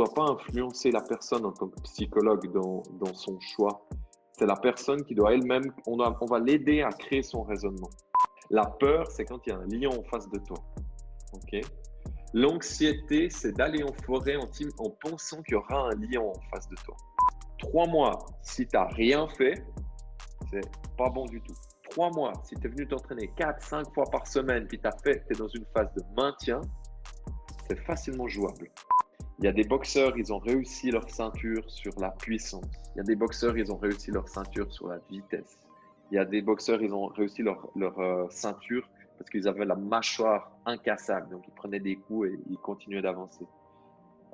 doit pas influencer la personne en tant que psychologue dans, son choix. C'est la personne qui doit elle-même, on, on va l'aider à créer son raisonnement. La peur, c'est quand il y a un lion en face de toi. Ok? L'anxiété, c'est d'aller en forêt en, en pensant qu'il y aura un lion en face de toi. Trois mois, si tu n'as rien fait, c'est pas bon du tout. Trois mois, si tu es venu t'entraîner quatre, cinq fois par semaine, puis tu es dans une phase de maintien, c'est facilement jouable. Il y a des boxeurs, ils ont réussi leur ceinture sur la puissance. Il y a des boxeurs, ils ont réussi leur ceinture sur la vitesse. Il y a des boxeurs, ils ont réussi leur, leur euh, ceinture parce qu'ils avaient la mâchoire incassable. Donc, ils prenaient des coups et ils continuaient d'avancer.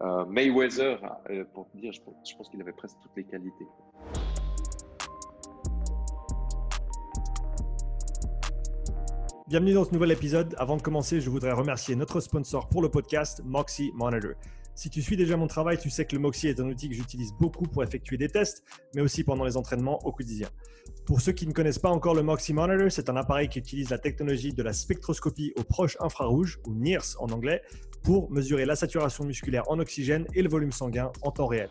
Euh, Mayweather, euh, pour te dire, je, je pense qu'il avait presque toutes les qualités. Bienvenue dans ce nouvel épisode. Avant de commencer, je voudrais remercier notre sponsor pour le podcast, Moxie Monitor. Si tu suis déjà mon travail, tu sais que le Moxie est un outil que j'utilise beaucoup pour effectuer des tests, mais aussi pendant les entraînements au quotidien. Pour ceux qui ne connaissent pas encore le Moxie Monitor, c'est un appareil qui utilise la technologie de la spectroscopie au proche infrarouge, ou NIRS en anglais, pour mesurer la saturation musculaire en oxygène et le volume sanguin en temps réel.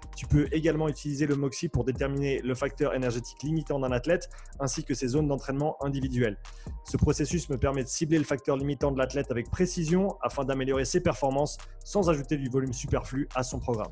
Tu peux également utiliser le Moxie pour déterminer le facteur énergétique limitant d'un athlète ainsi que ses zones d'entraînement individuelles. Ce processus me permet de cibler le facteur limitant de l'athlète avec précision afin d'améliorer ses performances sans ajouter du volume superflu à son programme.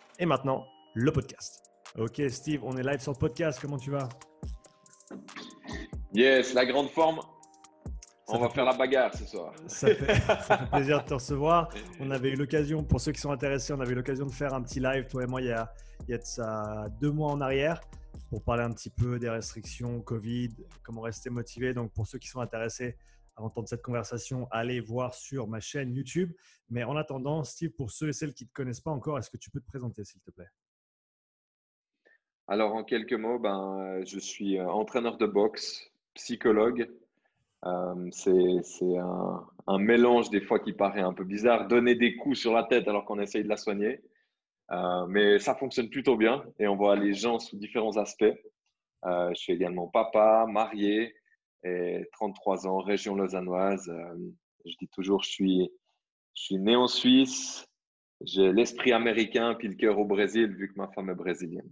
Et maintenant, le podcast. Ok, Steve, on est live sur le podcast. Comment tu vas? Yes, la grande forme. on va faire la bagarre ce soir. Ça fait, plaisir de te recevoir. On avait eu l'occasion, pour ceux qui sont intéressés, on avait eu l'occasion de faire un petit live, toi et moi, il y a, il y a de ça deux mois en arrière, pour parler un petit peu des restrictions, Covid, comment rester motivé. Donc, pour ceux qui sont intéressés, à entendre cette conversation, allez voir sur ma chaîne YouTube. Mais en attendant, Steve, pour ceux et celles qui ne te connaissent pas encore, est-ce que tu peux te présenter, s'il te plaît? Alors, en quelques mots, ben, je suis euh, entraîneur de boxe, psychologue. Euh, c'est un, un, mélange des fois qui paraît un peu bizarre, donner des coups sur la tête alors qu'on essaye de la soigner. Euh, mais ça fonctionne plutôt bien et on voit les gens sous différents aspects. je suis également papa, marié, et 33 ans, région lausannoise. Euh, je dis toujours, je suis, je suis né en Suisse, j'ai l'esprit américain puis le cœur au Brésil, vu que ma femme est brésilienne.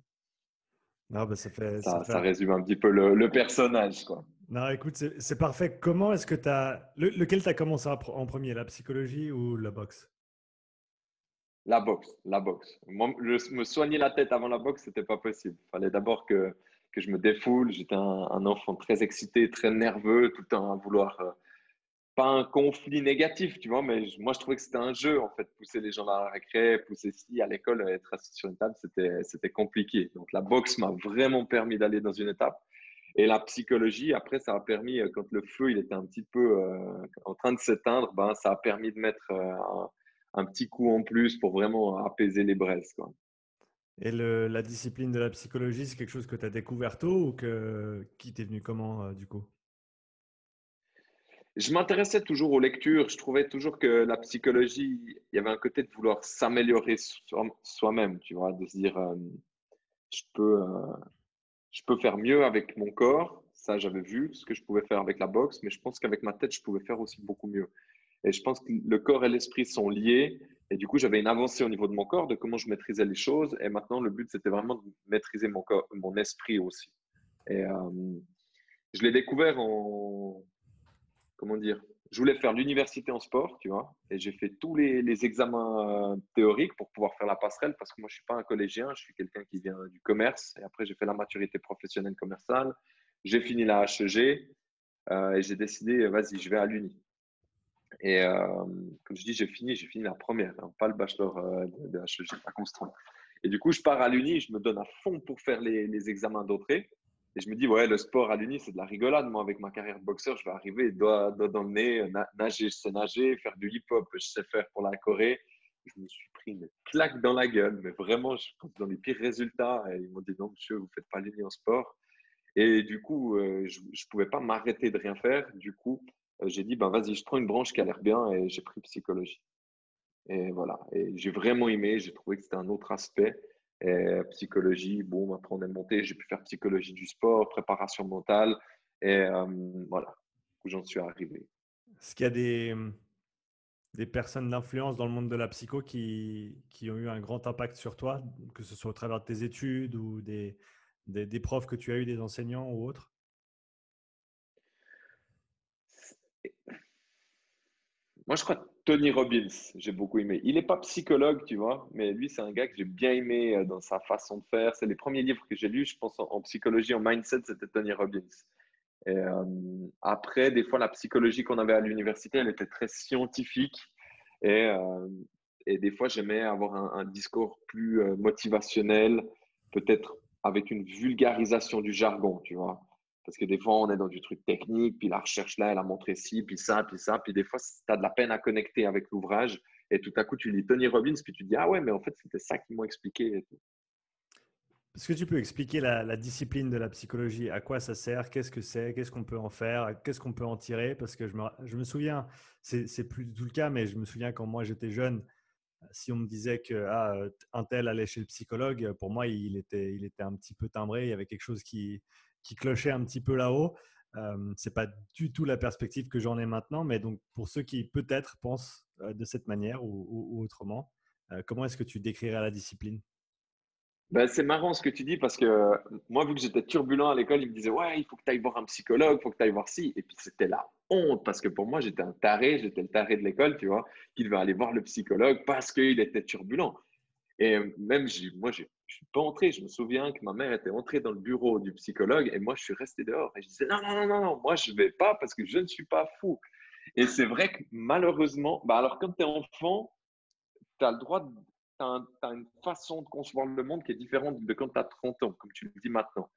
Non, ça, fait, ça, ça, résume un petit peu le, le personnage. Quoi. Non, écoute, c'est parfait. Comment est-ce que tu as. lequel tu as commencé en premier, la psychologie ou la boxe? La boxe, la boxe. Moi, je me soigner la tête avant la boxe, c'était pas possible. Il fallait d'abord que que je me défoule. J'étais un, enfant très excité, très nerveux, tout le temps à vouloir, euh, pas un conflit négatif, tu vois, mais moi je trouvais que c'était un jeu en fait, pousser les gens dans la récré, pousser si à l'école, être assis sur une table, c'était, c'était compliqué. Donc la boxe m'a vraiment permis d'aller dans une étape. Et la psychologie, après, ça a permis, euh, quand le feu il était un petit peu euh, en train de s'éteindre, ben, ça a permis de mettre un, un, petit coup en plus pour vraiment apaiser les braises. Quoi. Et la discipline de la psychologie, c'est quelque chose que tu as découvert tôt ou que, qui t'est venu comment euh, du coup? Je m'intéressais toujours aux lectures. Je trouvais toujours que la psychologie, il y avait un côté de vouloir s'améliorer soi-même, tu vois, de se dire, euh, je, peux, euh, je peux faire mieux avec mon corps. Ça, j'avais vu ce que je pouvais faire avec la boxe, mais je pense qu'avec ma tête, je pouvais faire aussi beaucoup mieux. Et je pense que le corps et l'esprit sont liés. Et du coup, j'avais une avancée au niveau de mon corps, de comment je maîtrisais les choses. Et maintenant, le but, c'était vraiment de maîtriser mon, corps, mon esprit aussi. Et euh, je l'ai découvert en. Comment dire je voulais faire l'université en sport, tu vois, et j'ai fait tous les, examens euh, théoriques pour pouvoir faire la passerelle parce que moi, je suis pas un collégien, je suis quelqu'un qui vient du commerce. Et après, j'ai fait la maturité professionnelle commerciale. J'ai fini la HEG euh, et j'ai décidé, vas-y, je vais à l'Uni. Et euh, comme je dis, j'ai fini, j'ai fini la première, hein, pas le bachelor de, de, HEG, à Construire. Et du coup, je pars à l'Uni, je me donne à fond pour faire les, les examens d'entrée. Et je me dis, ouais, le sport à l'Uni, c'est de la rigolade. Moi, avec ma carrière de boxeur, je vais arriver, doigt, dans le nez, nager, je sais nager, faire du hip-hop, je sais faire pour la Corée. Je me suis pris une claque dans la gueule, mais vraiment, je pense dans les pires résultats. Et ils m'ont dit, non, monsieur, vous ne faites pas l'Uni en sport. Et du coup, euh, je ne pouvais pas m'arrêter de rien faire. Du coup, euh, j'ai dit, ben, vas-y, je prends une branche qui a l'air bien et j'ai pris psychologie. Et voilà. Et j'ai vraiment aimé, j'ai trouvé que c'était un autre aspect. Psychologie, bon, après on est monté, j'ai pu faire psychologie du sport, préparation mentale, et euh, voilà, où j'en suis arrivé. Est-ce qu'il y a des, personnes d'influence dans le monde de la psycho qui, ont eu un grand impact sur toi, que ce soit au travers de tes études ou des, des profs que tu as eu, des enseignants ou autres? Moi, je crois Tony Robbins, j'ai beaucoup aimé. Il n'est pas psychologue, tu vois, mais lui, c'est un gars que j'ai bien aimé euh, dans sa façon de faire. C'est les premiers livres que j'ai lus, je pense, en, psychologie, en mindset, c'était Tony Robbins. Euh, après, des fois, la psychologie qu'on avait à l'université, elle était très scientifique. Et, euh, des fois, j'aimais avoir un, discours plus motivationnel, peut-être avec une vulgarisation du jargon, tu vois. Parce que des fois, on est dans du truc technique, puis la recherche là, elle a montré ci, puis ça, puis ça. Puis des fois, tu as de la peine à connecter avec l'ouvrage. Et tout à coup, tu lis Tony Robbins, puis tu dis Ah ouais, mais en fait, c'était ça qu'ils m'ont expliqué. Est-ce que tu peux expliquer la, discipline de la psychologie? À quoi ça sert? Qu'est-ce que c'est? Qu'est-ce qu'on peut en faire? Qu'est-ce qu'on peut en tirer? Parce que je me, souviens, c'est plus du tout le cas, mais je me souviens quand moi j'étais jeune, si on me disait que ah, un tel allait chez le psychologue, pour moi, il était, il était un petit peu timbré. Il y avait quelque chose qui, qui clochait un petit peu là-haut. Euh, c'est pas du tout la perspective que j'en ai maintenant, mais donc pour ceux qui peut-être pensent euh, de cette manière ou, autrement, euh, comment est-ce que tu décrirais la discipline? Ben, c'est marrant ce que tu dis parce que moi, vu que j'étais turbulent à l'école, ils me disaient Ouais, il faut que tu ailles voir un psychologue, il faut que tu ailles voir ci. Et puis c'était la honte parce que pour moi, j'étais un taré, j'étais le taré de l'école, tu vois, qui devait aller voir le psychologue parce qu'il était turbulent. Et même, moi, j'ai je suis pas entré. Je me souviens que ma mère était entrée dans le bureau du psychologue et moi, je suis resté dehors. Et je disais, non, non, non, non, moi, je vais pas parce que je ne suis pas fou. Et c'est vrai que malheureusement, bah alors quand tu es enfant, tu as le droit, tu as, une façon de concevoir le monde qui est différente de quand tu as 30 ans, comme tu le dis maintenant.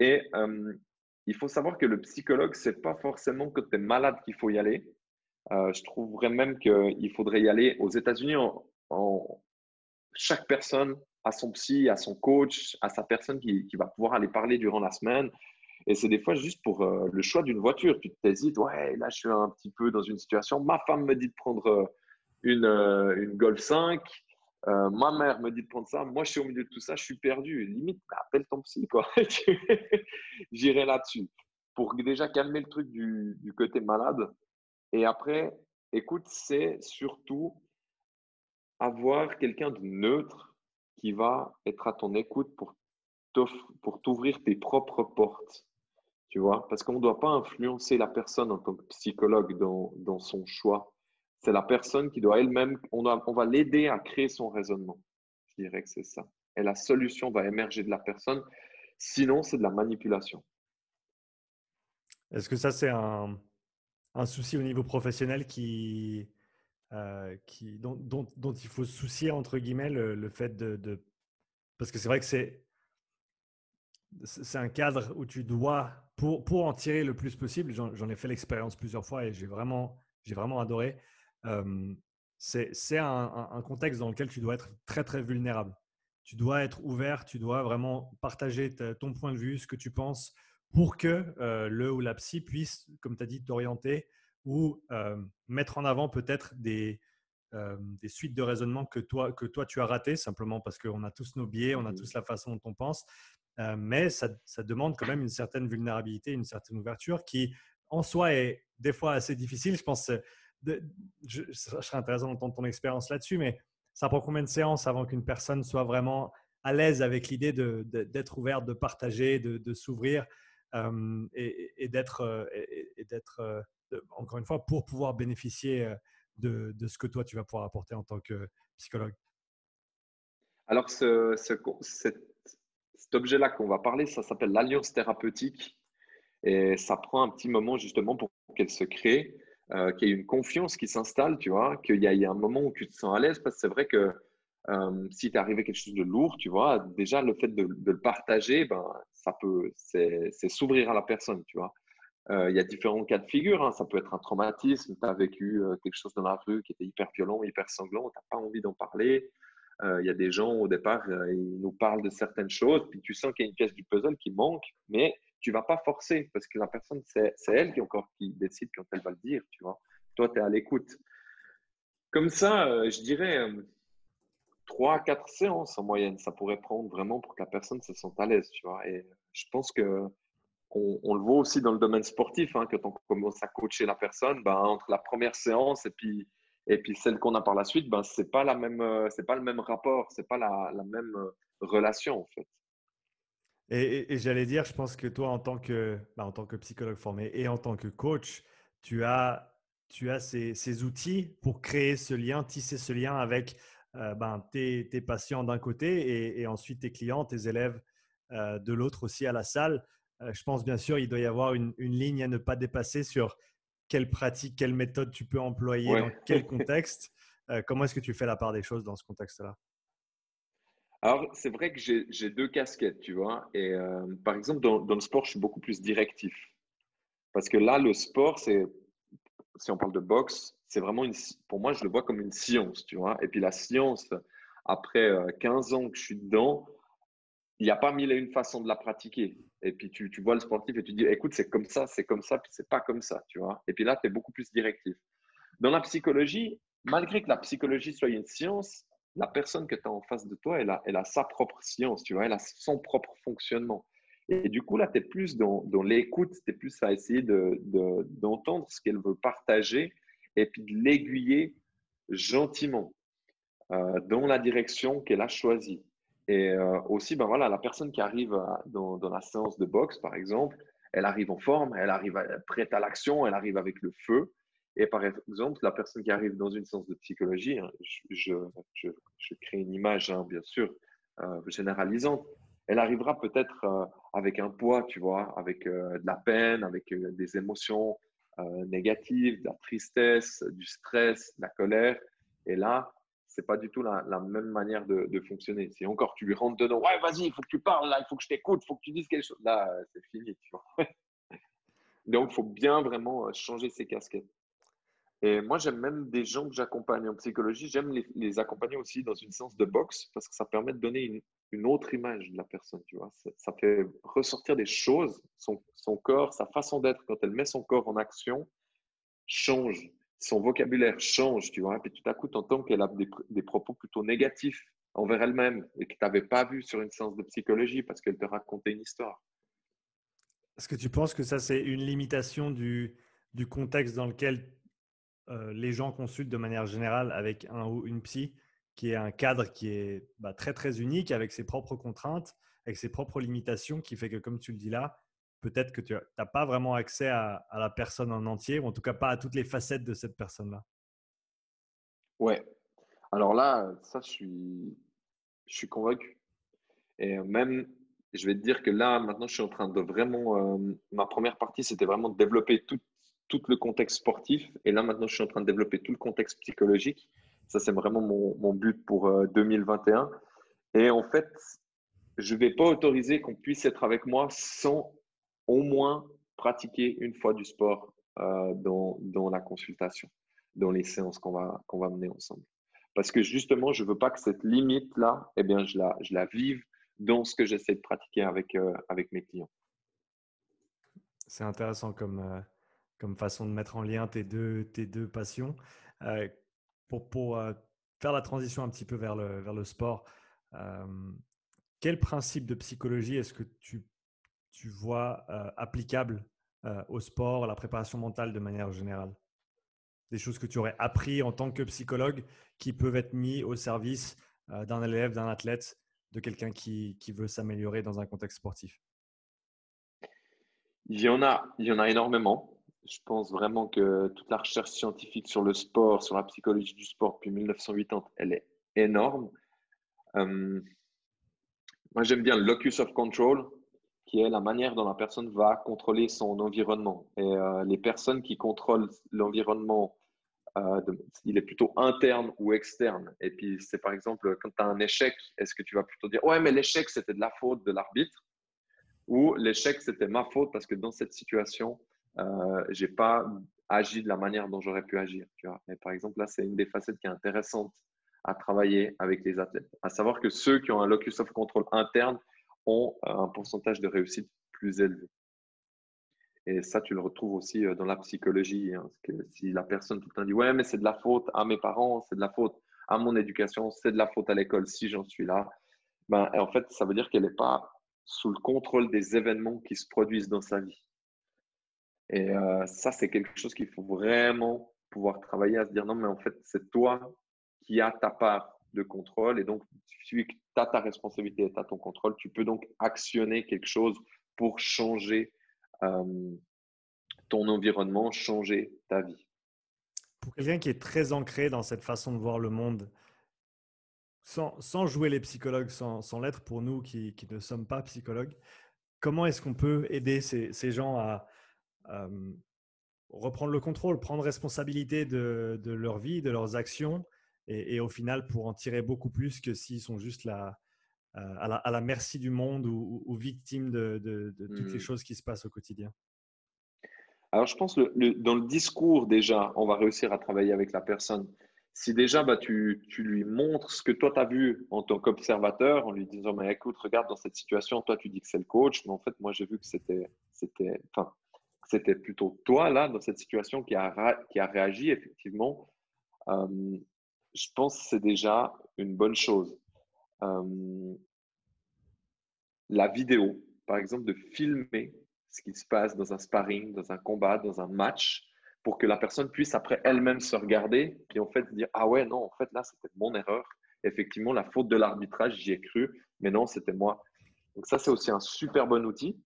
Et euh, il faut savoir que le psychologue, c'est pas forcément quand tu es malade qu'il faut y aller. Euh, je trouverais même qu'il faudrait y aller aux États-Unis. en, chaque personne à son psy, à son coach, à sa personne qui, va pouvoir aller parler durant la semaine. Et c'est des fois juste pour euh, le choix d'une voiture. Tu t'hésites, ouais, là je suis un petit peu dans une situation. Ma femme me dit de prendre euh, une, euh, une Golf 5. ma mère me dit de prendre ça. Moi je suis au milieu de tout ça, je suis perdu. Limite, bah, appelle ton psy, quoi. J'irai là-dessus. Pour déjà calmer le truc du, du côté malade. Et après, écoute, c'est surtout avoir quelqu'un de neutre qui va être à ton écoute pour pour t'ouvrir tes propres portes. Tu vois, parce qu'on ne doit pas influencer la personne en tant que psychologue dans, dans son choix. C'est la personne qui doit elle-même, on, on va l'aider à créer son raisonnement. Je dirais que c'est ça. Et la solution va émerger de la personne. Sinon, c'est de la manipulation. Est-ce que ça, c'est un, un, souci au niveau professionnel qui, euh, dont, il faut se soucier, entre guillemets, le, fait de, Parce que c'est vrai que c'est, un cadre où tu dois, pour, pour en tirer le plus possible, j'en, ai fait l'expérience plusieurs fois et j'ai vraiment, vraiment adoré, euh, c'est, un, contexte dans lequel tu dois être très, très vulnérable. Tu dois être ouvert, tu dois vraiment partager ton point de vue, ce que tu penses, pour que euh, le ou la psy puisse, comme tu as dit, t'orienter ou mettre en avant peut-être des, des suites de raisonnement que toi, que toi tu as raté simplement parce qu'on a tous nos biais, on a mmh tous la façon dont on pense. mais ça, ça, demande quand même une certaine vulnérabilité, une certaine ouverture qui en soi est des fois assez difficile. Je pense, de, je, serais intéressant d'entendre ton expérience là-dessus, mais ça prend combien de séances avant qu'une personne soit vraiment à l'aise avec l'idée d'être de, ouverte, de partager, de, s'ouvrir et, et d'être encore une fois, pour pouvoir bénéficier de, de, ce que toi, tu vas pouvoir apporter en tant que psychologue Alors, ce, ce, cet, objet-là qu'on va parler, ça s'appelle l'alliance thérapeutique. Et ça prend un petit moment justement pour qu'elle se crée, euh, qu'il y ait une confiance qui s'installe, tu vois, qu'il y, ait un moment où tu te sens à l'aise, parce que c'est vrai que euh, si tu arrivé quelque chose de lourd, tu vois, déjà le fait de, le partager, ben, ça peut, c'est s'ouvrir à la personne, tu vois. Euh, il y a différents cas de figure. Hein. Ça peut être un traumatisme, tu as vécu euh, quelque chose dans la rue qui était hyper violent, hyper sanglant, tu n'as pas envie d'en parler. Il y a des gens, au départ, ils nous parlent de certaines choses, puis tu sens qu'il y a une pièce du puzzle qui manque, mais tu vas pas forcer parce que la personne, c'est elle qui encore qui décide quand elle va le dire, tu vois. Toi, tu es à l'écoute. Comme ça, je dirais, trois, quatre séances en moyenne, ça pourrait prendre vraiment pour que la personne se sente à l'aise, tu vois. Et je pense que on, le voit aussi dans le domaine sportif, hein, quand on commence à coacher la personne, ben, entre la première séance et puis, et puis celle qu'on a par la suite, ben, c'est pas la même, euh, pas le même rapport, c'est pas la, même euh, relation en fait. Et, j'allais dire, je pense que toi, en tant que, ben, en tant que psychologue formé et en tant que coach, tu as, tu as ces, ces outils pour créer ce lien, tisser ce lien avec euh, ben, tes, patients d'un côté et, ensuite tes clients, tes élèves de l'autre aussi à la salle. Euh, je pense bien sûr il doit y avoir une, ligne à ne pas dépasser sur quelle pratique, quelle méthode tu peux employer, dans quel contexte. comment est-ce que tu fais la part des choses dans ce contexte-là? Alors, c'est vrai que j'ai deux casquettes, tu vois. Et par exemple, dans, dans, le sport, je suis beaucoup plus directif. Parce que là, le sport, c'est, si on parle de boxe, c'est vraiment une, pour moi, je le vois comme une science, tu vois. Et puis la science, après 15 euh, ans que je suis dedans, il n'y a pas mille et une façons de la pratiquer. Et puis tu, tu vois le sportif et tu dis, écoute, c'est comme ça, c'est comme ça, puis c'est pas comme ça, tu vois. Et puis là, tu es beaucoup plus directif. Dans la psychologie, malgré que la psychologie soit une science, la personne que tu as en face de toi, elle a, elle a sa propre science, tu vois, elle a son propre fonctionnement. Et du coup, là, tu es plus dans, dans l'écoute, tu es plus à essayer d'entendre de, ce qu'elle veut partager et puis de l'aiguiller gentiment euh, dans la direction qu'elle a choisie. Et euh, aussi, ben voilà, la personne qui arrive dans, dans, la séance de boxe, par exemple, elle arrive en forme, elle arrive prête à l'action, elle arrive avec le feu. Et par exemple, la personne qui arrive dans une séance de psychologie, hein, je, crée une image, hein, bien sûr, euh, généralisante, elle arrivera peut-être avec un poids, tu vois, avec de la peine, avec des émotions, euh, négative, de la tristesse, du stress, de la colère. Et là, c'est pas du tout la, même manière de, fonctionner. Si encore tu lui rentres dedans, ouais, vas-y, il faut que tu parles, là, il faut que je t'écoute, il faut que tu dises quelque chose. Là, c'est fini, tu vois. Donc, il faut bien vraiment euh, changer ses casquettes. Et moi, j'aime même des gens que j'accompagne en psychologie, j'aime les, accompagner aussi dans une séance de boxe parce que ça permet de donner une, autre image de la personne, tu vois. Ça, fait ressortir des choses, son corps, sa façon d'être, quand elle met son corps en action, change, son vocabulaire change, tu vois. Et puis tout à coup, tu entends qu'elle a des, propos plutôt négatifs envers elle-même et que tu n'avais pas vu sur une séance de psychologie parce qu'elle te racontait une histoire. Est-ce que tu penses que ça, c'est une limitation du, du contexte dans lequel euh, les gens consultent de manière générale avec un ou une psy qui est un cadre qui est bah, très très unique avec ses propres contraintes, avec ses propres limitations, qui fait que comme tu le dis là, peut-être que tu n'as pas vraiment accès à, la personne en entier, ou en tout cas pas à toutes les facettes de cette personne-là? Ouais. Alors là, ça, je suis, convaincu. Et même, je vais te dire que là, maintenant, je suis en train de vraiment. Euh, ma première partie, c'était vraiment de développer tout, tout le contexte sportif. Et là, maintenant, je suis en train de développer tout le contexte psychologique. Ça, c'est vraiment mon, but pour 2021. Euh, Et en fait, je ne vais pas autoriser qu'on puisse être avec moi sans au moins pratiquer une fois du sport euh, dans, dans, la consultation, dans les séances qu'on va, qu'on va mener ensemble. Parce que justement, je ne veux pas que cette limite-là, eh bien, je la, je la vive dans ce que j'essaie de pratiquer avec, euh, avec mes clients. C'est intéressant comme, comme façon de mettre en lien tes deux, tes deux passions pour, pour euh, faire la transition un petit peu vers le, vers le sport, euh, quel principe de psychologie est-ce que tu, tu vois euh, applicable au sport, à la préparation mentale de manière générale? Des choses que tu aurais appris en tant que psychologue qui peuvent être mis au service d'un élève, d'un athlète, de quelqu'un qui, qui veut s'améliorer dans un contexte sportif? Il y, en a, il y en a énormément. je pense vraiment que toute la recherche scientifique sur le sport, sur la psychologie du sport depuis 1980, elle est énorme. Euh, moi, j'aime bien le locus of control, qui est la manière dont la personne va contrôler son environnement. Et euh, les personnes qui contrôlent l'environnement, euh, il est plutôt interne ou externe. Et puis, c'est par exemple, quand tu as un échec, est-ce que tu vas plutôt dire, ouais, mais l'échec, c'était de la faute de l'arbitre, ou l'échec, c'était ma faute parce que dans cette situation, euh, j'ai pas agi de la manière dont j'aurais pu agir. Tu vois. Et par exemple, là, c'est une des facettes qui est intéressante à travailler avec les athlètes. À savoir que ceux qui ont un locus of control interne ont un pourcentage de réussite plus élevé. Et ça, tu le retrouves aussi euh, dans la psychologie. Hein, parce que si la personne tout le temps dit Ouais, mais c'est de la faute à mes parents, c'est de la faute à mon éducation, c'est de la faute à l'école si j'en suis là, ben, en fait, ça veut dire qu'elle n'est pas sous le contrôle des événements qui se produisent dans sa vie. Et euh, ça, c'est quelque chose qu'il faut vraiment pouvoir travailler à se dire non, mais en fait, c'est toi qui as ta part de contrôle. Et donc, tu as ta responsabilité tu as ton contrôle, tu peux donc actionner quelque chose pour changer euh, ton environnement, changer ta vie. Pour quelqu'un qui est très ancré dans cette façon de voir le monde, sans, jouer les psychologues, sans, l'être pour nous qui, ne sommes pas psychologues, comment est-ce qu'on peut aider ces, ces gens à, reprendre le contrôle, prendre responsabilité de, leur vie, de leurs actions, et, au final pour en tirer beaucoup plus que s'ils sont juste là, euh, à, la, merci du monde ou, victimes de, toutes les mmh. choses qui se passent au quotidien. Alors je pense que dans le discours déjà, on va réussir à travailler avec la personne. Si déjà bah, tu, tu lui montres ce que toi tu as vu en tant qu'observateur, en lui disant mais écoute, regarde dans cette situation, toi tu dis que c'est le coach, mais en fait moi j'ai vu que c'était, c'était, enfin c'était plutôt toi, là, dans cette situation, qui a, qui a réagi, effectivement, euh, je pense que c'est déjà une bonne chose. Euh, la vidéo, par exemple, de filmer ce qui se passe dans un sparring, dans un combat, dans un match, pour que la personne puisse après elle-même se regarder, puis en fait dire Ah ouais, non, en fait, là, c'était mon erreur. Effectivement, la faute de l'arbitrage, j'y ai cru, mais non, c'était moi. Donc, ça, c'est aussi un super bon outil.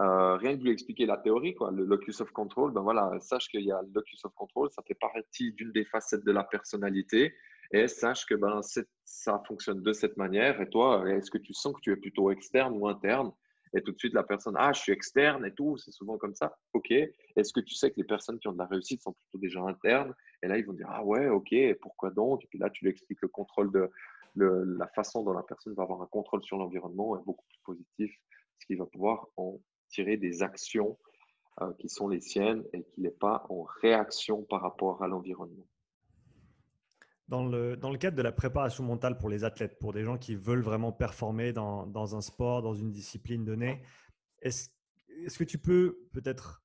Euh, rien que de lui expliquer la théorie, quoi, le locus of control, ben voilà, sache qu'il y a le locus of control, ça fait partie d'une des facettes de la personnalité, et sache que ben, ça fonctionne de cette manière. Et toi, est-ce que tu sens que tu es plutôt externe ou interne? Et tout de suite, la personne, ah, je suis externe et tout, c'est souvent comme ça. Ok. Est-ce que tu sais que les personnes qui ont de la réussite sont plutôt déjà internes? Et là, ils vont dire, ah ouais, ok, pourquoi donc? Et puis là, tu lui expliques le contrôle de la façon dont la personne va avoir un contrôle sur l'environnement est beaucoup plus positif, ce qui va pouvoir en tirer des actions euh, qui sont les siennes et qu'il n'est pas en réaction par rapport à l'environnement. Dans le, dans le cadre de la préparation mentale pour les athlètes, pour des gens qui veulent vraiment performer dans, dans un sport, dans une discipline donnée, est-ce est que tu peux peut-être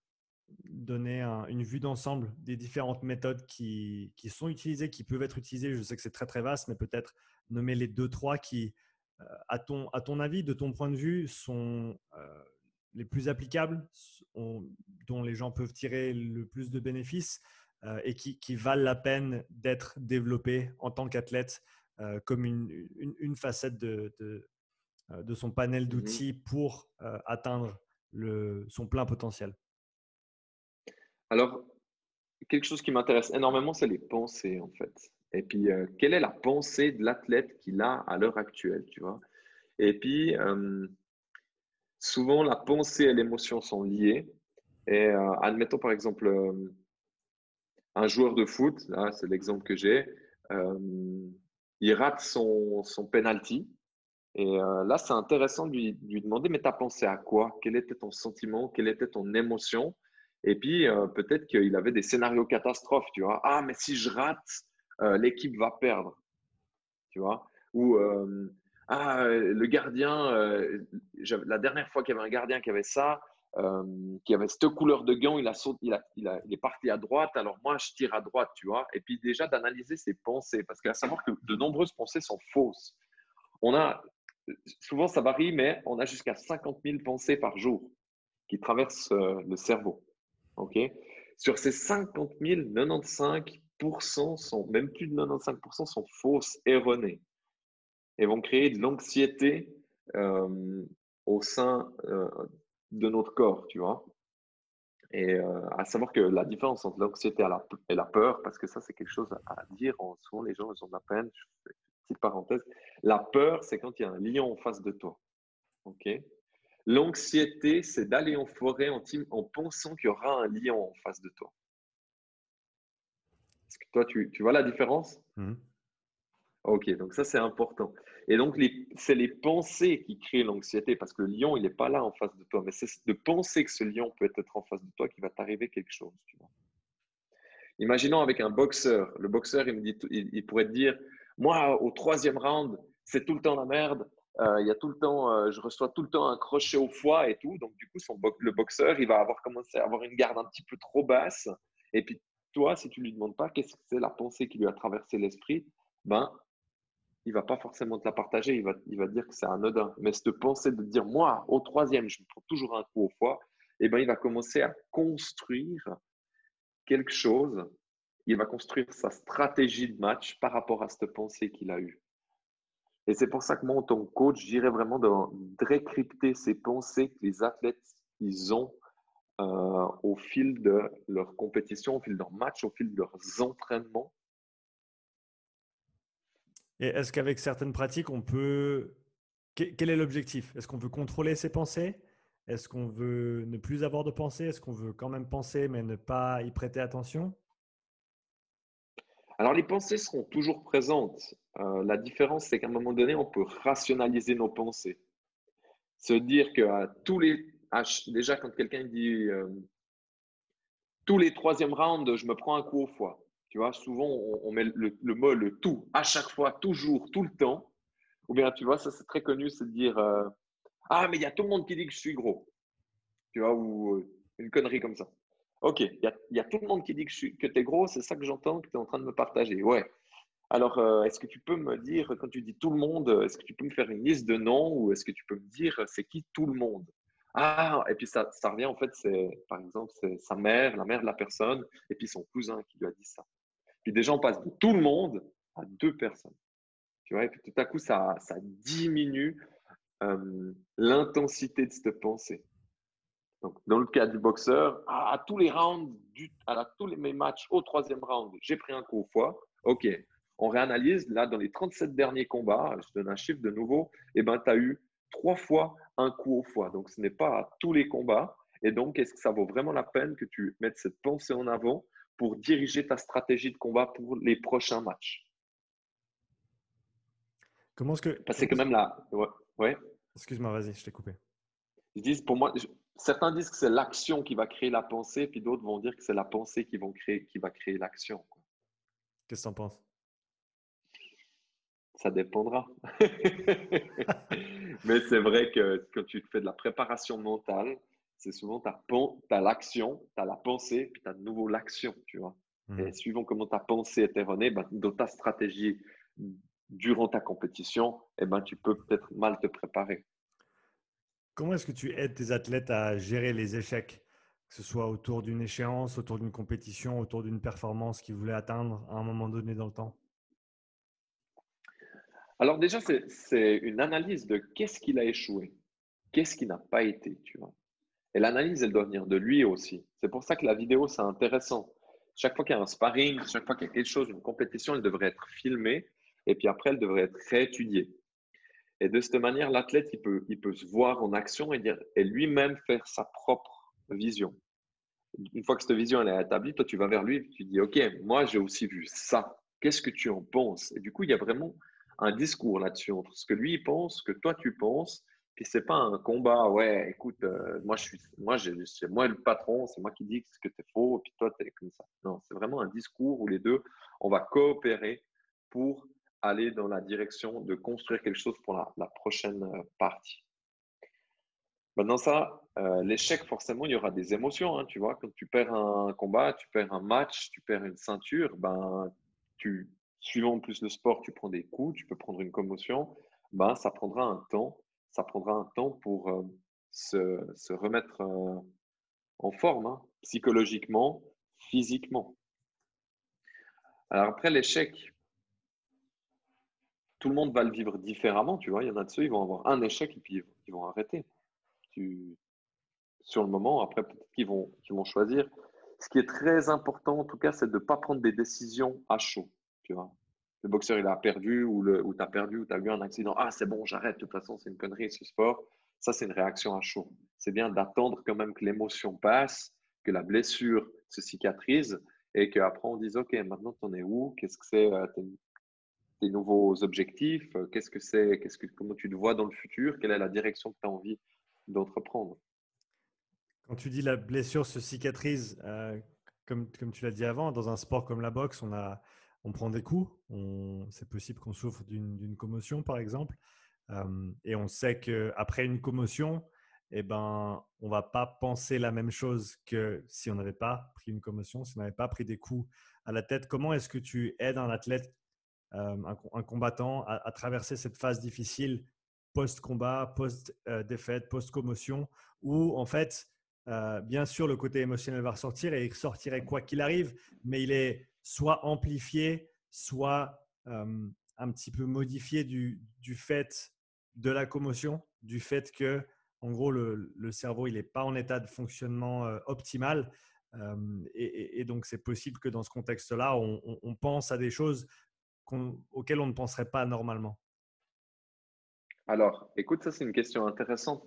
donner une vue d'ensemble des différentes méthodes qui, qui, sont utilisées, qui peuvent être utilisées? Je sais que c'est très très vaste, mais peut-être nommer les deux, trois qui, euh, à, ton, à ton avis, de ton point de vue, sont euh, les plus applicables, dont les gens peuvent tirer le plus de bénéfices euh, et qui, valent la peine d'être développés en tant qu'athlète euh, comme une, facette de, euh, de, son panel mmh d'outils pour atteindre le, son plein potentiel. Alors, quelque chose qui m'intéresse énormément, c'est les pensées en fait. Et puis, quelle est la pensée de l'athlète qu'il a à l'heure actuelle, tu vois? Et puis, souvent la pensée et l'émotion sont liées. Et euh, admettons par exemple euh, un joueur de foot, c'est l'exemple que j'ai, euh, il rate son, son penalty. Et là, c'est intéressant de lui, demander, mais tu as pensé à quoi? Quel était ton sentiment? Quelle était ton émotion? Et puis, peut-être qu'il avait des scénarios catastrophes, tu vois. Ah, mais si je rate, l'équipe va perdre, tu vois? Ah, euh, le gardien, euh, la dernière fois qu'il y avait un gardien qui avait ça, euh, qui avait cette couleur de gant, il, a a, il, est parti à droite, alors moi je tire à droite, tu vois. Et puis déjà d'analyser ses pensées, parce qu'à savoir que de nombreuses pensées sont fausses. On a, souvent ça varie, mais on a jusqu'à 50 000 pensées par jour qui traversent le cerveau. ok Sur ces 50 000, 95% sont, même plus de 95% sont fausses, erronées et vont créer de l'anxiété euh, au sein euh, de notre corps, tu vois. Et euh, à savoir que la différence entre l'anxiété et la peur, parce que ça, c'est quelque chose à dire, souvent les gens, ils ont de la peine, petite parenthèse, la peur, c'est quand il y a un lion en face de toi. OK? L'anxiété, c'est d'aller en forêt en, en pensant qu'il y aura un lion en face de toi. Est-ce que toi, tu, tu vois la différence? Mmh. Ok, donc ça, c'est important. Et donc, c'est les pensées qui créent l'anxiété parce que le lion, il n'est pas là en face de toi. Mais c'est de penser que ce lion peut être en face de toi qui va t'arriver quelque chose. Imaginons avec un boxeur. Le boxeur, il, me dit, il, pourrait te dire Moi, au troisième round, c'est tout le temps la merde. Euh, il y a tout le temps, euh, je reçois tout le temps un crochet au foie et tout. Donc, du coup, le boxeur, il va avoir commencé à avoir une garde un petit peu trop basse. Et puis, toi, si tu lui demandes pas qu'est-ce que c'est la pensée qui lui a traversé l'esprit, ben, il va pas forcément te la partager, il va, il va dire que c'est anodin. Mais cette pensée de dire, moi, au troisième, je me prends toujours un coup au foie, eh ben, il va commencer à construire quelque chose. Il va construire sa stratégie de match par rapport à cette pensée qu'il a eue. Et c'est pour ça que moi, en tant que coach, j'irais vraiment de décrypter ces pensées que les athlètes ils ont euh, au fil de leur compétition, au fil de leur match, au fil de leurs entraînements et est-ce qu'avec certaines pratiques, on peut... Quel est l'objectif? Est-ce qu'on veut contrôler ses pensées? Est-ce qu'on veut ne plus avoir de pensées? Est-ce qu'on veut quand même penser mais ne pas y prêter attention? Alors les pensées seront toujours présentes. Euh, la différence, c'est qu'à un moment donné, on peut rationaliser nos pensées. Se dire que tous les... déjà, quand quelqu'un dit euh, tous les troisième rounds, je me prends un coup au foie. Tu vois, souvent, on, met le, mot le tout, à chaque fois, toujours, tout le temps. Ou bien, tu vois, ça c'est très connu, c'est de dire euh, Ah, mais il y a tout le monde qui dit que je suis gros. Tu vois, ou euh, une connerie comme ça. Ok, il y, a, tout le monde qui dit que, tu es gros, c'est ça que j'entends, que tu es en train de me partager. Ouais. Alors, euh, est-ce que tu peux me dire, quand tu dis tout le monde, est-ce que tu peux me faire une liste de noms ou est-ce que tu peux me dire c'est qui tout le monde? Ah, et puis ça, ça revient en fait, c'est par exemple, c'est sa mère, la mère de la personne, et puis son cousin qui lui a dit ça. Puis déjà, on passe de tout le monde à deux personnes. Tu vois, et puis tout à coup, ça, ça diminue l'intensité de cette pensée. Donc, dans le cas du boxeur, à, tous les rounds, du, à, tous les, mes matchs, au troisième round, j'ai pris un coup au foie. OK, on réanalyse. Là, dans les 37 derniers combats, je donne un chiffre de nouveau, et eh ben, tu as eu trois fois un coup au foie. Donc, ce n'est pas à tous les combats. Et donc, est-ce que ça vaut vraiment la peine que tu mettes cette pensée en avant pour diriger ta stratégie de combat pour les prochains matchs. Comment est-ce que. Parce que quand même là. Ouais. Excuse-moi, vas-y, je t'ai coupé. Ils disent, pour moi, certains disent que c'est l'action qui va créer la pensée, puis d'autres vont dire que c'est la pensée qui, vont créer, qui va créer l'action. Qu'est-ce que tu en penses? Ça dépendra. Mais c'est vrai que quand tu fais de la préparation mentale, c'est souvent tu as, l'action, tu as la pensée, puis tu as de nouveau l'action, tu vois. Et mmh. suivant comment ta pensée est erronée, ben, dans ta stratégie durant ta compétition, eh ben, tu peux peut-être mal te préparer. Comment est-ce que tu aides tes athlètes à gérer les échecs, que ce soit autour d'une échéance, autour d'une compétition, autour d'une performance qu'ils voulaient atteindre à un moment donné dans le temps? Alors déjà, c'est une analyse de qu'est-ce qu'il a échoué, qu'est-ce qui n'a pas été, tu vois. Et l'analyse, elle doit venir de lui aussi. C'est pour ça que la vidéo, c'est intéressant. Chaque fois qu'il y a un sparring, chaque fois qu'il y a quelque chose, une compétition, elle devrait être filmée et puis après, elle devrait être réétudiée. Et de cette manière, l'athlète, il peut, il peut se voir en action et, et lui-même faire sa propre vision. Une fois que cette vision elle est établie, toi, tu vas vers lui et tu dis, OK, moi, j'ai aussi vu ça. Qu'est-ce que tu en penses? Et du coup, il y a vraiment un discours là-dessus entre ce que lui pense, ce que toi tu penses, puis c'est pas un combat, ouais, écoute, euh, moi je suis, moi c'est moi le patron, c'est moi qui dis ce que tu faux, et puis toi tu es comme ça. Non, c'est vraiment un discours où les deux, on va coopérer pour aller dans la direction de construire quelque chose pour la, prochaine euh, partie. Maintenant ça, euh, l'échec, forcément, il y aura des émotions. Hein, tu vois, quand tu perds un combat, tu perds un match, tu perds une ceinture, ben, tu, suivant plus le sport, tu prends des coups, tu peux prendre une commotion, ben, ça prendra un temps ça prendra un temps pour euh, se, remettre euh, en forme, hein, psychologiquement, physiquement. Alors après l'échec, tout le monde va le vivre différemment, tu vois. Il y en a de ceux, ils vont avoir un échec et puis ils vont arrêter. Sur le moment. Après, peut-être qu'ils vont, vont choisir. Ce qui est très important, en tout cas, c'est de ne pas prendre des décisions à chaud. Tu vois le boxeur il a perdu ou, le, ou tu as perdu ou tu as eu un accident. Ah, c'est bon, j'arrête. De toute façon, c'est une connerie ce sport. Ça, c'est une réaction à chaud. C'est bien d'attendre quand même que l'émotion passe, que la blessure se cicatrise et qu'après on dise Ok, maintenant tu en es où? Qu'est-ce que c'est euh, tes, nouveaux objectifs? Qu'est-ce que c'est? Comment tu te vois dans le futur? Quelle est la direction que tu as envie d'entreprendre? Quand tu dis la blessure se cicatrise, euh, comme tu l'as dit avant, dans un sport comme la boxe, on a on prend des coups. C'est possible qu'on souffre d'une commotion, par exemple. et on sait qu'après une commotion, eh ben, on ne va pas penser la même chose que si on n'avait pas pris une commotion, si on n'avait pas pris des coups à la tête. Comment est-ce que tu aides un athlète, un, combattant, à, traverser cette phase difficile post-combat, post-défaite, post-commotion, où en fait, bien sûr, le côté émotionnel va ressortir et il ressortirait quoi qu'il arrive, mais il est soit amplifié, soit un petit peu modifié du, fait de la commotion, du fait que, en gros, le, cerveau il n'est pas en état de fonctionnement optimal. et, donc, c'est possible que dans ce contexte-là, on, pense à des choses auxquelles on ne penserait pas normalement. Alors, écoute, ça c'est une question intéressante.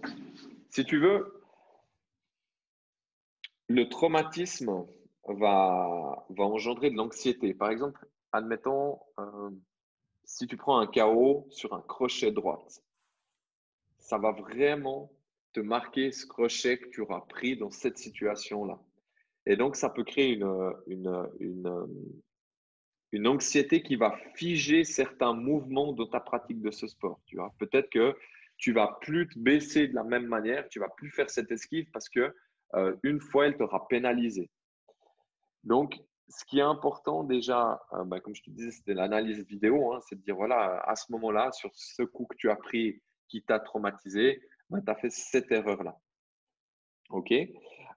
Si tu veux, le traumatisme, va, engendrer de l'anxiété. Par exemple, admettons, euh, si tu prends un chaos sur un crochet droite, ça va vraiment te marquer ce crochet que tu auras pris dans cette situation-là. Et donc, ça peut créer une, une, anxiété qui va figer certains mouvements de ta pratique de ce sport. Tu vois, peut-être que tu vas plus te baisser de la même manière, tu vas plus faire cette esquive parce que euh, une fois, elle t'aura pénalisé. Donc, ce qui est important déjà, euh, bah, comme je te disais, c'était l'analyse vidéo, hein, c'est de dire, voilà, à ce moment-là, sur ce coup que tu as pris qui t'a traumatisé, bah, tu as fait cette erreur-là. OK?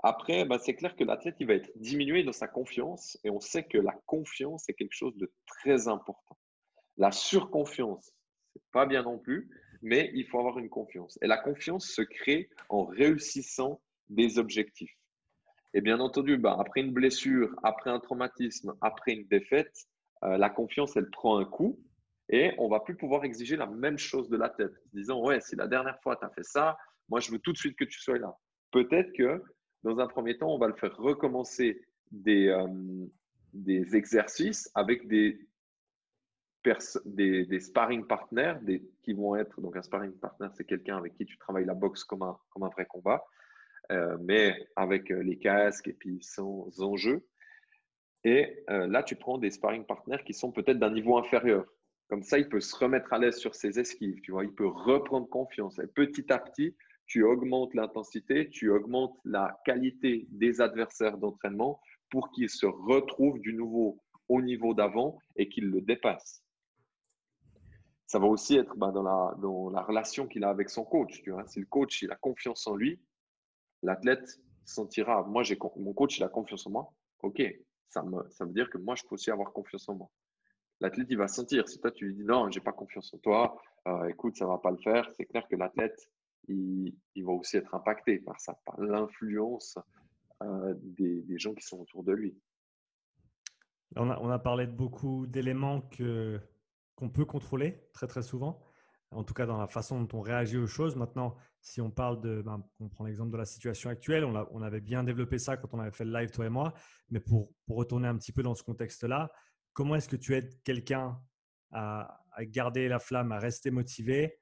Après, bah, c'est clair que l'athlète, il va être diminué dans sa confiance et on sait que la confiance est quelque chose de très important. La surconfiance, c'est pas bien non plus, mais il faut avoir une confiance. Et la confiance se crée en réussissant des objectifs. Et bien entendu, bah, après une blessure, après un traumatisme, après une défaite, euh, la confiance, elle prend un coup et on va plus pouvoir exiger la même chose de la tête. Disant, ouais, si la dernière fois tu as fait ça, moi je veux tout de suite que tu sois là. Peut-être que dans un premier temps, on va le faire recommencer des, euh, des exercices avec des, des, sparring partners qui vont être, donc un sparring partner, c'est quelqu'un avec qui tu travailles la boxe comme un, comme un vrai combat. Euh, mais avec euh, les casques et puis sans enjeu. Et euh, là, tu prends des sparring partners qui sont peut-être d'un niveau inférieur. Comme ça, il peut se remettre à l'aise sur ses esquives, tu vois, il peut reprendre confiance. Et petit à petit, tu augmentes l'intensité, tu augmentes la qualité des adversaires d'entraînement pour qu'ils se retrouvent du nouveau au niveau d'avant et qu'ils le dépassent. Ça va aussi être bah, dans, la, dans la relation qu'il a avec son coach. Tu vois. Si le coach a confiance en lui, l'athlète sentira, moi, j'ai mon coach, il a confiance en moi. OK, ça, me, ça veut dire que moi, je peux aussi avoir confiance en moi. L'athlète, il va sentir. Si toi, tu lui dis non, j'ai pas confiance en toi, euh, écoute, ça va pas le faire, c'est clair que l'athlète, il, va aussi être impacté par ça, par l'influence euh, des, gens qui sont autour de lui. On a, on a parlé de beaucoup d'éléments qu'on peut contrôler très, très souvent en tout cas dans la façon dont on réagit aux choses. Maintenant, si on parle de, ben, on prend l'exemple de la situation actuelle, on, avait bien développé ça quand on avait fait le live, toi et moi, mais pour, pour retourner un petit peu dans ce contexte-là, comment est-ce que tu aides quelqu'un à, garder la flamme, à rester motivé